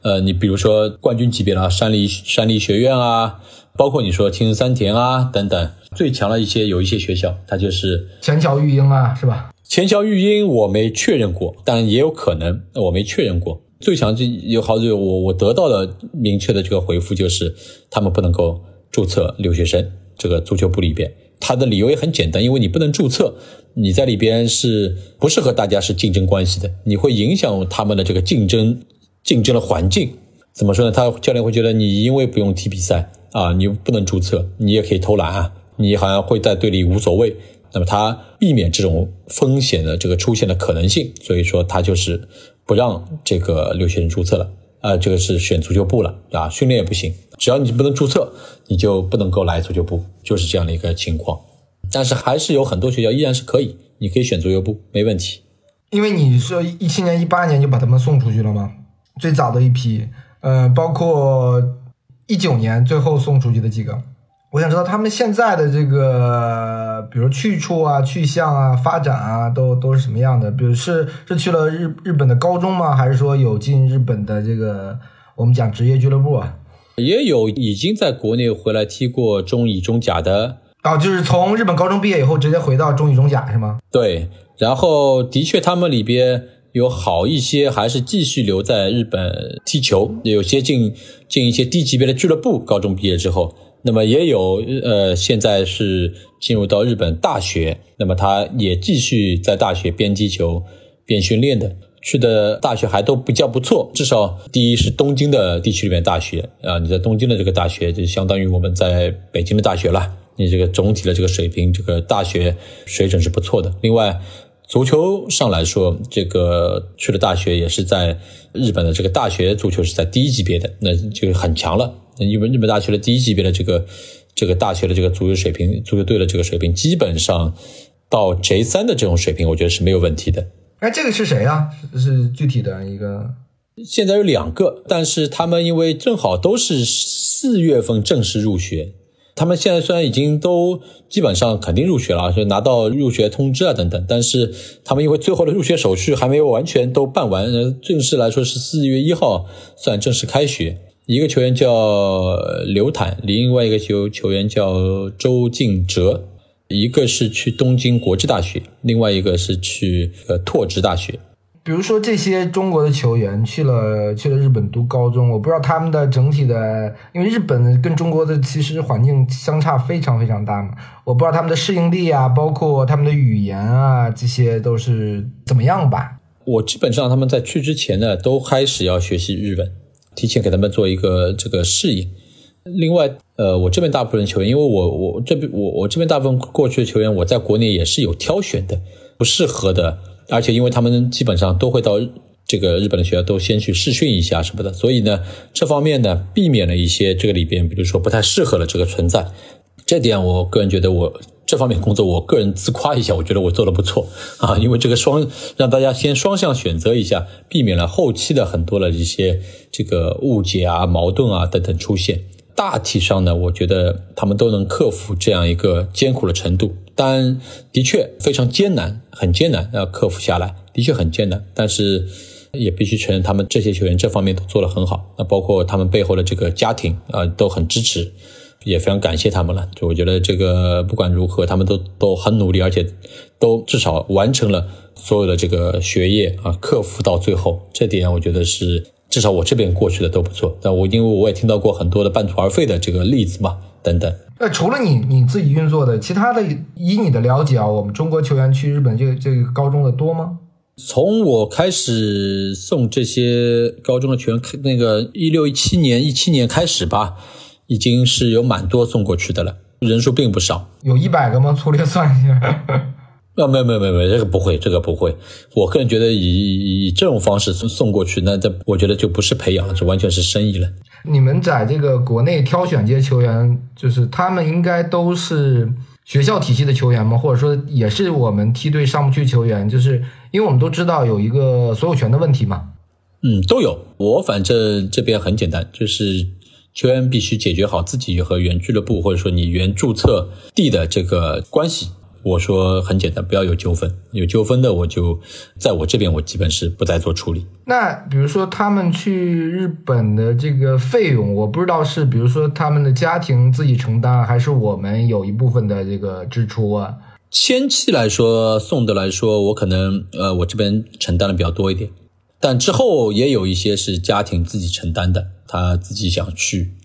呃，你比如说冠军级别的山梨山梨学院啊，包括你说青森三田啊等等，最强的一些有一些学校，它就是前桥育英啊，是吧？前桥育英我没确认过，但也有可能，我没确认过。最强就有好久，我我得到的明确的这个回复就是，他们不能够注册留学生这个足球部里边。他的理由也很简单，因为你不能注册，你在里边是不是和大家是竞争关系的？你会影响他们的这个竞争竞争的环境。怎么说呢？他教练会觉得你因为不用踢比赛啊，你不能注册，你也可以偷懒啊，你好像会在队里无所谓。那么他避免这种风险的这个出现的可能性，所以说他就是。不让这个留学生注册了，啊，这个是选足球部了，啊，训练也不行，只要你不能注册，你就不能够来足球部，就是这样的一个情况。但是还是有很多学校依然是可以，你可以选足球部，没问题。因为你是一七年、一八年就把他们送出去了吗？最早的一批，呃，包括一九年最后送出去的几个，我想知道他们现在的这个，比如去处啊、去向啊、发展啊，都都是什么样的？比如是是去了日日本的高中吗？还是说有进日本的这个我们讲职业俱乐部啊？也有已经在国内回来踢过中乙、中甲的。哦，就是从日本高中毕业以后直接回到中乙、中甲是吗？对，然后的确他们里边有好一些还是继续留在日本踢球，有些进进一些低级别的俱乐部。高中毕业之后。那么也有，呃，现在是进入到日本大学，那么他也继续在大学边踢球边训练的，去的大学还都比较不错，至少第一是东京的地区里面大学啊，你在东京的这个大学就相当于我们在北京的大学了，你这个总体的这个水平，这个大学水准是不错的。另外，足球上来说，这个去的大学也是在日本的这个大学足球是在第一级别的，那就很强了。因为日本大学的第一级别的这个这个大学的这个足球水平，足球队的这个水平，基本上到 J 三的这种水平，我觉得是没有问题的。哎，这个是谁啊？是具体的一个？现在有两个，但是他们因为正好都是四月份正式入学，他们现在虽然已经都基本上肯定入学了，就拿到入学通知啊等等，但是他们因为最后的入学手续还没有完全都办完，正式来说是四月一号算正式开学。一个球员叫刘坦，另外一个球球员叫周敬哲，一个是去东京国际大学，另外一个是去呃拓殖大学。比如说这些中国的球员去了去了日本读高中，我不知道他们的整体的，因为日本跟中国的其实环境相差非常非常大嘛，我不知道他们的适应力啊，包括他们的语言啊，这些都是怎么样吧？我基本上他们在去之前呢，都开始要学习日文。提前给他们做一个这个适应。另外，呃，我这边大部分球员，因为我我这边我我这边大部分过去的球员，我在国内也是有挑选的，不适合的，而且因为他们基本上都会到这个日本的学校都先去试训一下什么的，所以呢，这方面呢，避免了一些这个里边，比如说不太适合的这个存在。这点我个人觉得我。这方面工作，我个人自夸一下，我觉得我做的不错啊，因为这个双让大家先双向选择一下，避免了后期的很多的一些这个误解啊、矛盾啊等等出现。大体上呢，我觉得他们都能克服这样一个艰苦的程度，但的确非常艰难，很艰难要克服下来，的确很艰难。但是也必须承认，他们这些球员这方面都做得很好，那包括他们背后的这个家庭啊，都很支持。也非常感谢他们了，就我觉得这个不管如何，他们都都很努力，而且都至少完成了所有的这个学业啊，克服到最后，这点我觉得是至少我这边过去的都不错。但我因为我也听到过很多的半途而废的这个例子嘛，等等。那除了你你自己运作的，其他的以你的了解啊，我们中国球员去日本这个这个高中的多吗？从我开始送这些高中的球员，那个一六一七年一七年开始吧。已经是有蛮多送过去的了，人数并不少，有一百个吗？粗略算一下。啊，没有没有没有没有，这个不会，这个不会。我个人觉得以以这种方式送送过去，那这我觉得就不是培养了，这完全是生意了。你们在这个国内挑选这些球员，就是他们应该都是学校体系的球员吗？或者说也是我们梯队上不去球员？就是因为我们都知道有一个所有权的问题嘛。嗯，都有。我反正这边很简单，就是。球员必须解决好自己和原俱乐部或者说你原注册地的这个关系。我说很简单，不要有纠纷，有纠纷的我就在我这边，我基本是不再做处理。那比如说他们去日本的这个费用，我不知道是比如说他们的家庭自己承担，还是我们有一部分的这个支出啊？前期来说，送的来说，我可能呃我这边承担的比较多一点。但之后也有一些是家庭自己承担的，他自己想去，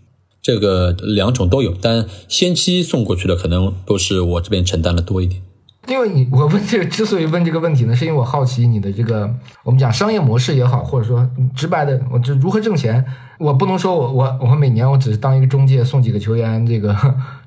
这个两种都有。但先期送过去的可能都是我这边承担的多一点。因为你我问这个，之所以问这个问题呢，是因为我好奇你的这个我们讲商业模式也好，或者说直白的，我这如何挣钱？我不能说我我我每年我只是当一个中介送几个球员这个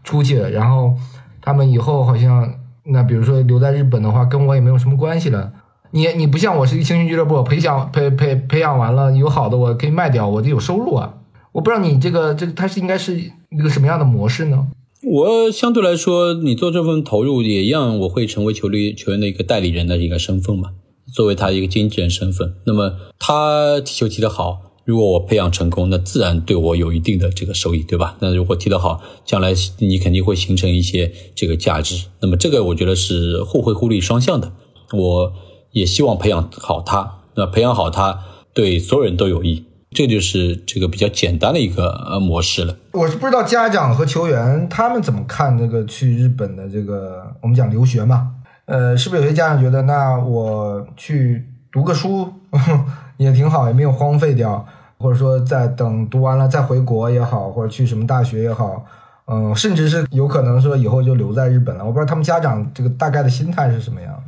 出去，然后他们以后好像那比如说留在日本的话，跟我也没有什么关系了。你你不像我是一个青训俱乐部，培养培培培养完了有好的我可以卖掉，我就有收入啊。我不知道你这个这个它是应该是一个什么样的模式呢？我相对来说，你做这份投入也一样，我会成为球队球员的一个代理人的一个身份嘛，作为他一个经纪人身份。那么他踢球踢得好，如果我培养成功，那自然对我有一定的这个收益，对吧？那如果踢得好，将来你肯定会形成一些这个价值。那么这个我觉得是互惠互利双向的。我也希望培养好他，那培养好他对所有人都有益。这就是这个比较简单的一个呃模式了。我是不知道家长和球员他们怎么看这个去日本的这个我们讲留学嘛？呃，是不是有些家长觉得，那我去读个书 也挺好，也没有荒废掉。或者说，在等读完了再回国也好，或者去什么大学也好，嗯，甚至是有可能说以后就留在日本了。我不知道他们家长这个大概的心态是什么样。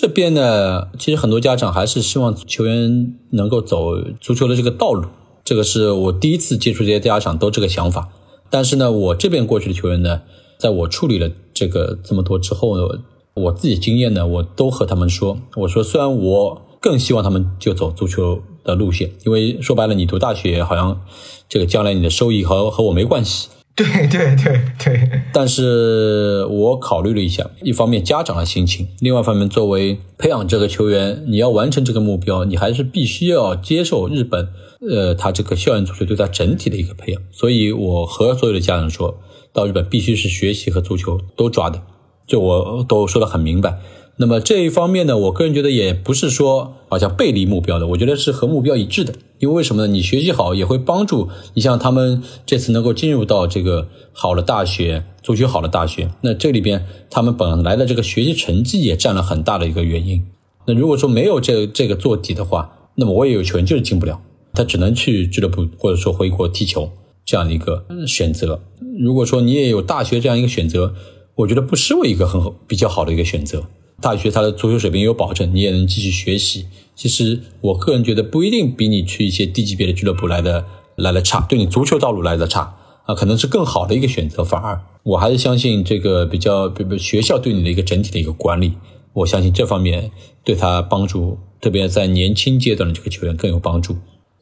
这边呢，其实很多家长还是希望球员能够走足球的这个道路。这个是我第一次接触这些家长都这个想法。但是呢，我这边过去的球员呢，在我处理了这个这么多之后呢，我自己经验呢，我都和他们说，我说虽然我更希望他们就走足球。的路线，因为说白了，你读大学好像这个将来你的收益和和我没关系。对对对对。但是我考虑了一下，一方面家长的心情，另外一方面作为培养这个球员，你要完成这个目标，你还是必须要接受日本，呃，他这个校园足球对他整体的一个培养。所以我和所有的家长说，到日本必须是学习和足球都抓的，就我都说的很明白。那么这一方面呢，我个人觉得也不是说好像背离目标的，我觉得是和目标一致的。因为为什么呢？你学习好也会帮助你，像他们这次能够进入到这个好的大学，足球好的大学，那这里边他们本来的这个学习成绩也占了很大的一个原因。那如果说没有这这个做底的话，那么我也有球员就是进不了，他只能去俱乐部或者说回国踢球这样的一个选择。如果说你也有大学这样一个选择，我觉得不失为一个很好比较好的一个选择。大学他的足球水平有保证，你也能继续学习。其实我个人觉得不一定比你去一些低级别的俱乐部来的来的差，对你足球道路来的差啊，可能是更好的一个选择。反而我还是相信这个比较，比如学校对你的一个整体的一个管理，我相信这方面对他帮助，特别在年轻阶段的这个球员更有帮助。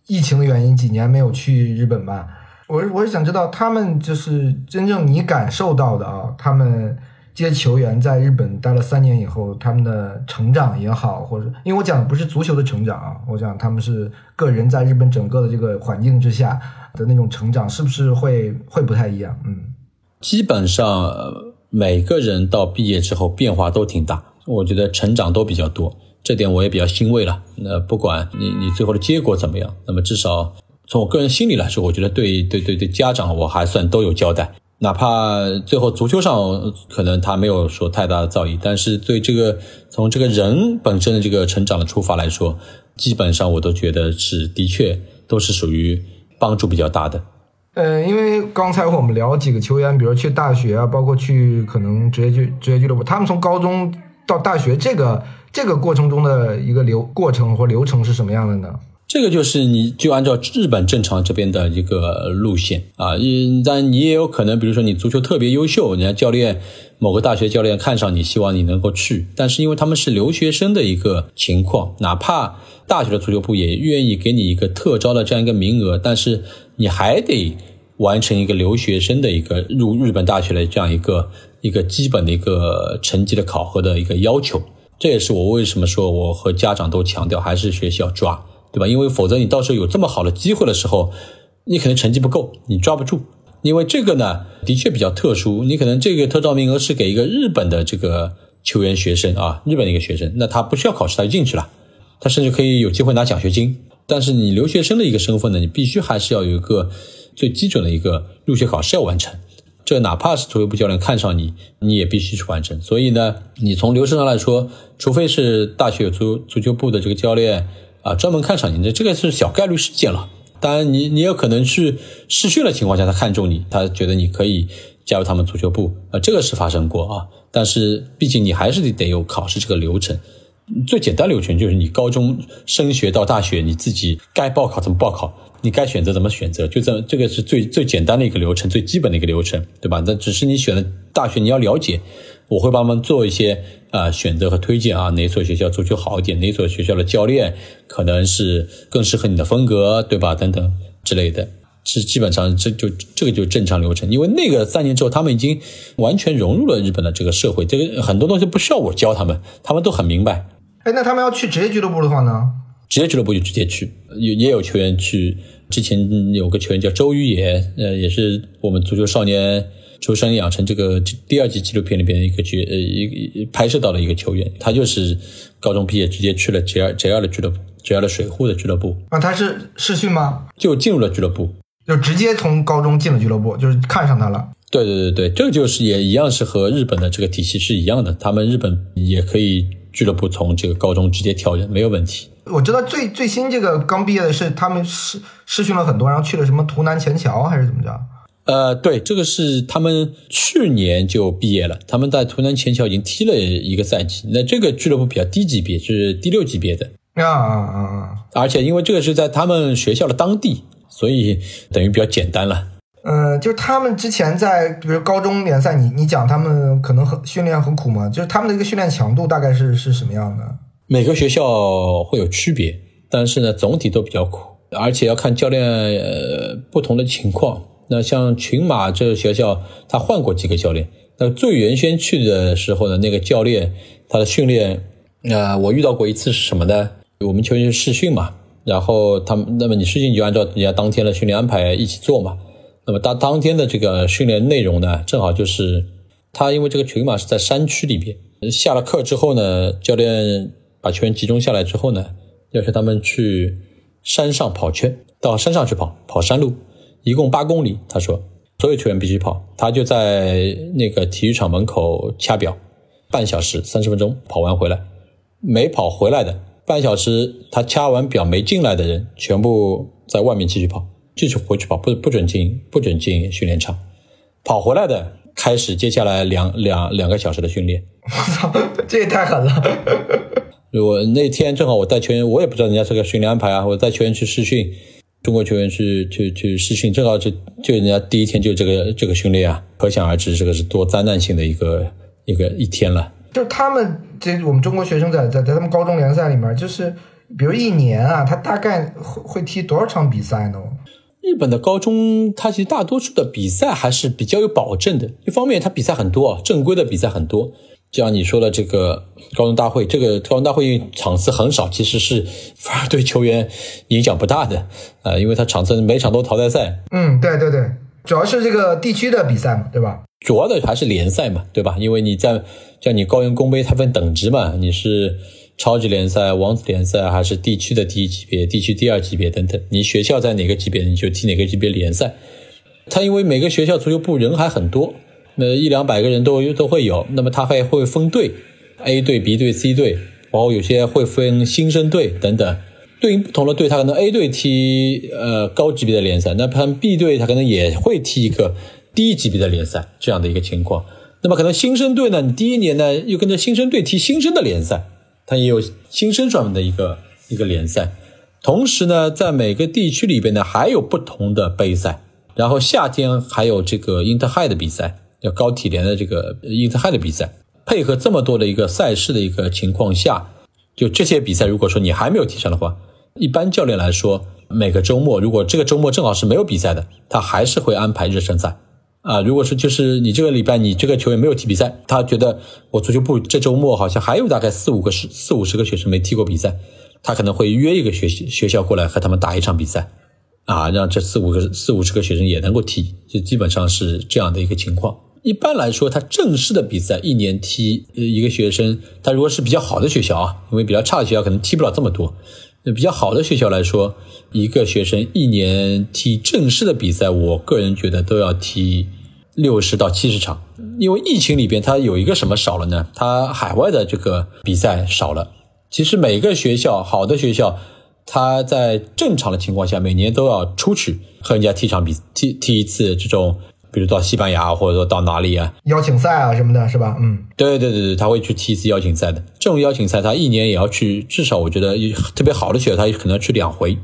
疫情的原因，几年没有去日本吧？我我是想知道他们就是真正你感受到的啊，他们。这些球员在日本待了三年以后，他们的成长也好，或者因为我讲的不是足球的成长啊，我讲他们是个人在日本整个的这个环境之下的那种成长，是不是会会不太一样？嗯，基本上每个人到毕业之后变化都挺大，我觉得成长都比较多，这点我也比较欣慰了。那不管你你最后的结果怎么样，那么至少从我个人心里来说，我觉得对对对对家长我还算都有交代。哪怕最后足球上可能他没有说太大的造诣，但是对这个从这个人本身的这个成长的出发来说，基本上我都觉得是的确都是属于帮助比较大的。呃，因为刚才我们聊几个球员，比如去大学啊，包括去可能职业俱职业俱乐部，他们从高中到大学这个这个过程中的一个流过程或流程是什么样的呢？这个就是你就按照日本正常这边的一个路线啊，但你也有可能，比如说你足球特别优秀，人家教练某个大学教练看上你，希望你能够去，但是因为他们是留学生的一个情况，哪怕大学的足球部也愿意给你一个特招的这样一个名额，但是你还得完成一个留学生的一个入日本大学的这样一个一个基本的一个成绩的考核的一个要求。这也是我为什么说我和家长都强调，还是学校抓。对吧？因为否则你到时候有这么好的机会的时候，你可能成绩不够，你抓不住。因为这个呢，的确比较特殊。你可能这个特招名额是给一个日本的这个球员学生啊，日本的一个学生，那他不需要考试他就进去了，他甚至可以有机会拿奖学金。但是你留学生的一个身份呢，你必须还是要有一个最基准的一个入学考试要完成。这哪怕是足球部教练看上你，你也必须去完成。所以呢，你从流程上来说，除非是大学有足足球部的这个教练。啊，专门看上你，的这个是小概率事件了。当然，你你有可能是试训的情况下，他看中你，他觉得你可以加入他们足球部，啊，这个是发生过啊。但是，毕竟你还是得得有考试这个流程。最简单流程就是你高中升学到大学，你自己该报考怎么报考，你该选择怎么选择，就这这个是最最简单的一个流程，最基本的一个流程，对吧？那只是你选的大学，你要了解。我会帮他们做一些啊选择和推荐啊，哪所学校足球好一点，哪所学校的教练可能是更适合你的风格，对吧？等等之类的，是基本上这就这个就正常流程。因为那个三年之后，他们已经完全融入了日本的这个社会，这个很多东西不需要我教他们，他们都很明白。哎，那他们要去职业俱乐部的话呢？职业俱乐部就直接去，也也有球员去之前有个球员叫周瑜野，呃，也是我们足球少年求生养成这个第二季纪录片里边一个角呃一个拍摄到的一个球员，他就是高中毕业直接去了 J 二 J 二的俱乐部，J 二的水户的俱乐部，啊，他是试训吗？就进入了俱乐部，就直接从高中进了俱乐部，就是看上他了。对对对对，这个就是也一样是和日本的这个体系是一样的，他们日本也可以俱乐部从这个高中直接挑人没有问题。我知道最最新这个刚毕业的是他们试试训了很多，然后去了什么图南前桥还是怎么着？呃，对，这个是他们去年就毕业了，他们在图南前桥已经踢了一个赛季。那这个俱乐部比较低级别，是第六级别的啊啊啊啊！而且因为这个是在他们学校的当地，所以等于比较简单了。嗯，就是他们之前在比如高中联赛，你你讲他们可能很训练很苦吗？就是他们的一个训练强度大概是是什么样的？每个学校会有区别，但是呢，总体都比较苦，而且要看教练呃不同的情况。那像群马这个学校，他换过几个教练。那最原先去的时候呢，那个教练他的训练，呃，我遇到过一次是什么呢？我们球员试训嘛，然后他们，那么你试训就按照人家当天的训练安排一起做嘛。那么当当天的这个训练内容呢，正好就是他因为这个群马是在山区里边，下了课之后呢，教练把球员集中下来之后呢，要求他们去山上跑圈，到山上去跑，跑山路。一共八公里，他说所有球员必须跑，他就在那个体育场门口掐表，半小时三十分钟跑完回来，没跑回来的半小时他掐完表没进来的人，全部在外面继续跑，继续回去跑，不不准进不准进训练场，跑回来的开始接下来两两两个小时的训练。我操，这也太狠了！我那天正好我带球员，我也不知道人家这个训练安排啊，我带球员去试训。中国球员去去去试训，正好就就人家第一天就这个这个训练啊，可想而知这个是多灾难性的一个一个一天了。就是他们这我们中国学生在在在他们高中联赛里面，就是比如一年啊，他大概会会踢多少场比赛呢？日本的高中，它其实大多数的比赛还是比较有保证的。一方面，它比赛很多啊，正规的比赛很多。就像你说的这个高中大会，这个高中大会场次很少，其实是 反而对球员影响不大的，呃，因为他场次每场都淘汰赛。嗯，对对对，主要是这个地区的比赛嘛，对吧？主要的还是联赛嘛，对吧？因为你在像你高原工杯，它分等级嘛，你是超级联赛、王子联赛，还是地区的第一级别、地区第二级别等等？你学校在哪个级别，你就踢哪个级别联赛。他因为每个学校足球部人还很多。那一两百个人都都会有，那么他还会分队，A 队、B 队、C 队，包括有些会分新生队等等。对应不同的队，他可能 A 队踢呃高级别的联赛，那他 B 队他可能也会踢一个低级别的联赛这样的一个情况。那么可能新生队呢，你第一年呢又跟着新生队踢新生的联赛，它也有新生专门的一个一个联赛。同时呢，在每个地区里边呢还有不同的杯赛，然后夏天还有这个英特海的比赛。要高体联的这个英特汉的比赛，配合这么多的一个赛事的一个情况下，就这些比赛，如果说你还没有踢上的话，一般教练来说，每个周末如果这个周末正好是没有比赛的，他还是会安排热身赛啊。如果说就是你这个礼拜你这个球员没有踢比赛，他觉得我足球部这周末好像还有大概四五个十四五十个学生没踢过比赛，他可能会约一个学学校过来和他们打一场比赛啊，让这四五个四五十个学生也能够踢，就基本上是这样的一个情况。一般来说，他正式的比赛一年踢一个学生，他如果是比较好的学校啊，因为比较差的学校可能踢不了这么多。那比较好的学校来说，一个学生一年踢正式的比赛，我个人觉得都要踢六十到七十场。因为疫情里边，它有一个什么少了呢？它海外的这个比赛少了。其实每个学校好的学校，他在正常的情况下，每年都要出去和人家踢场比踢踢一次这种。比如到西班牙，或者说到哪里啊？邀请赛啊什么的，是吧？嗯，对对对对，他会去踢一次邀请赛的。这种邀请赛，他一年也要去，至少我觉得特别好的学校，他可能要去两回。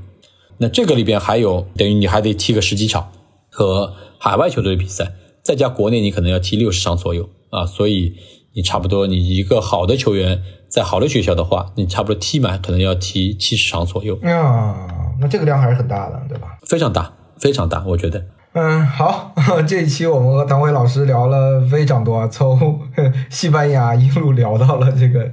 那这个里边还有，等于你还得踢个十几场和海外球队的比赛，再加国内你可能要踢六十场左右啊。所以你差不多，你一个好的球员在好的学校的话，你差不多踢满可能要踢七十场左右。啊，那这个量还是很大的，对吧？非常大，非常大，我觉得。嗯，好，这一期我们和唐辉老师聊了非常多，从 西班牙一路聊到了这个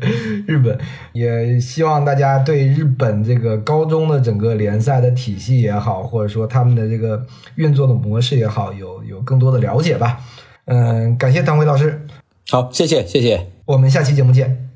日本，也希望大家对日本这个高中的整个联赛的体系也好，或者说他们的这个运作的模式也好，有有更多的了解吧。嗯，感谢唐辉老师，好，谢谢谢谢，我们下期节目见。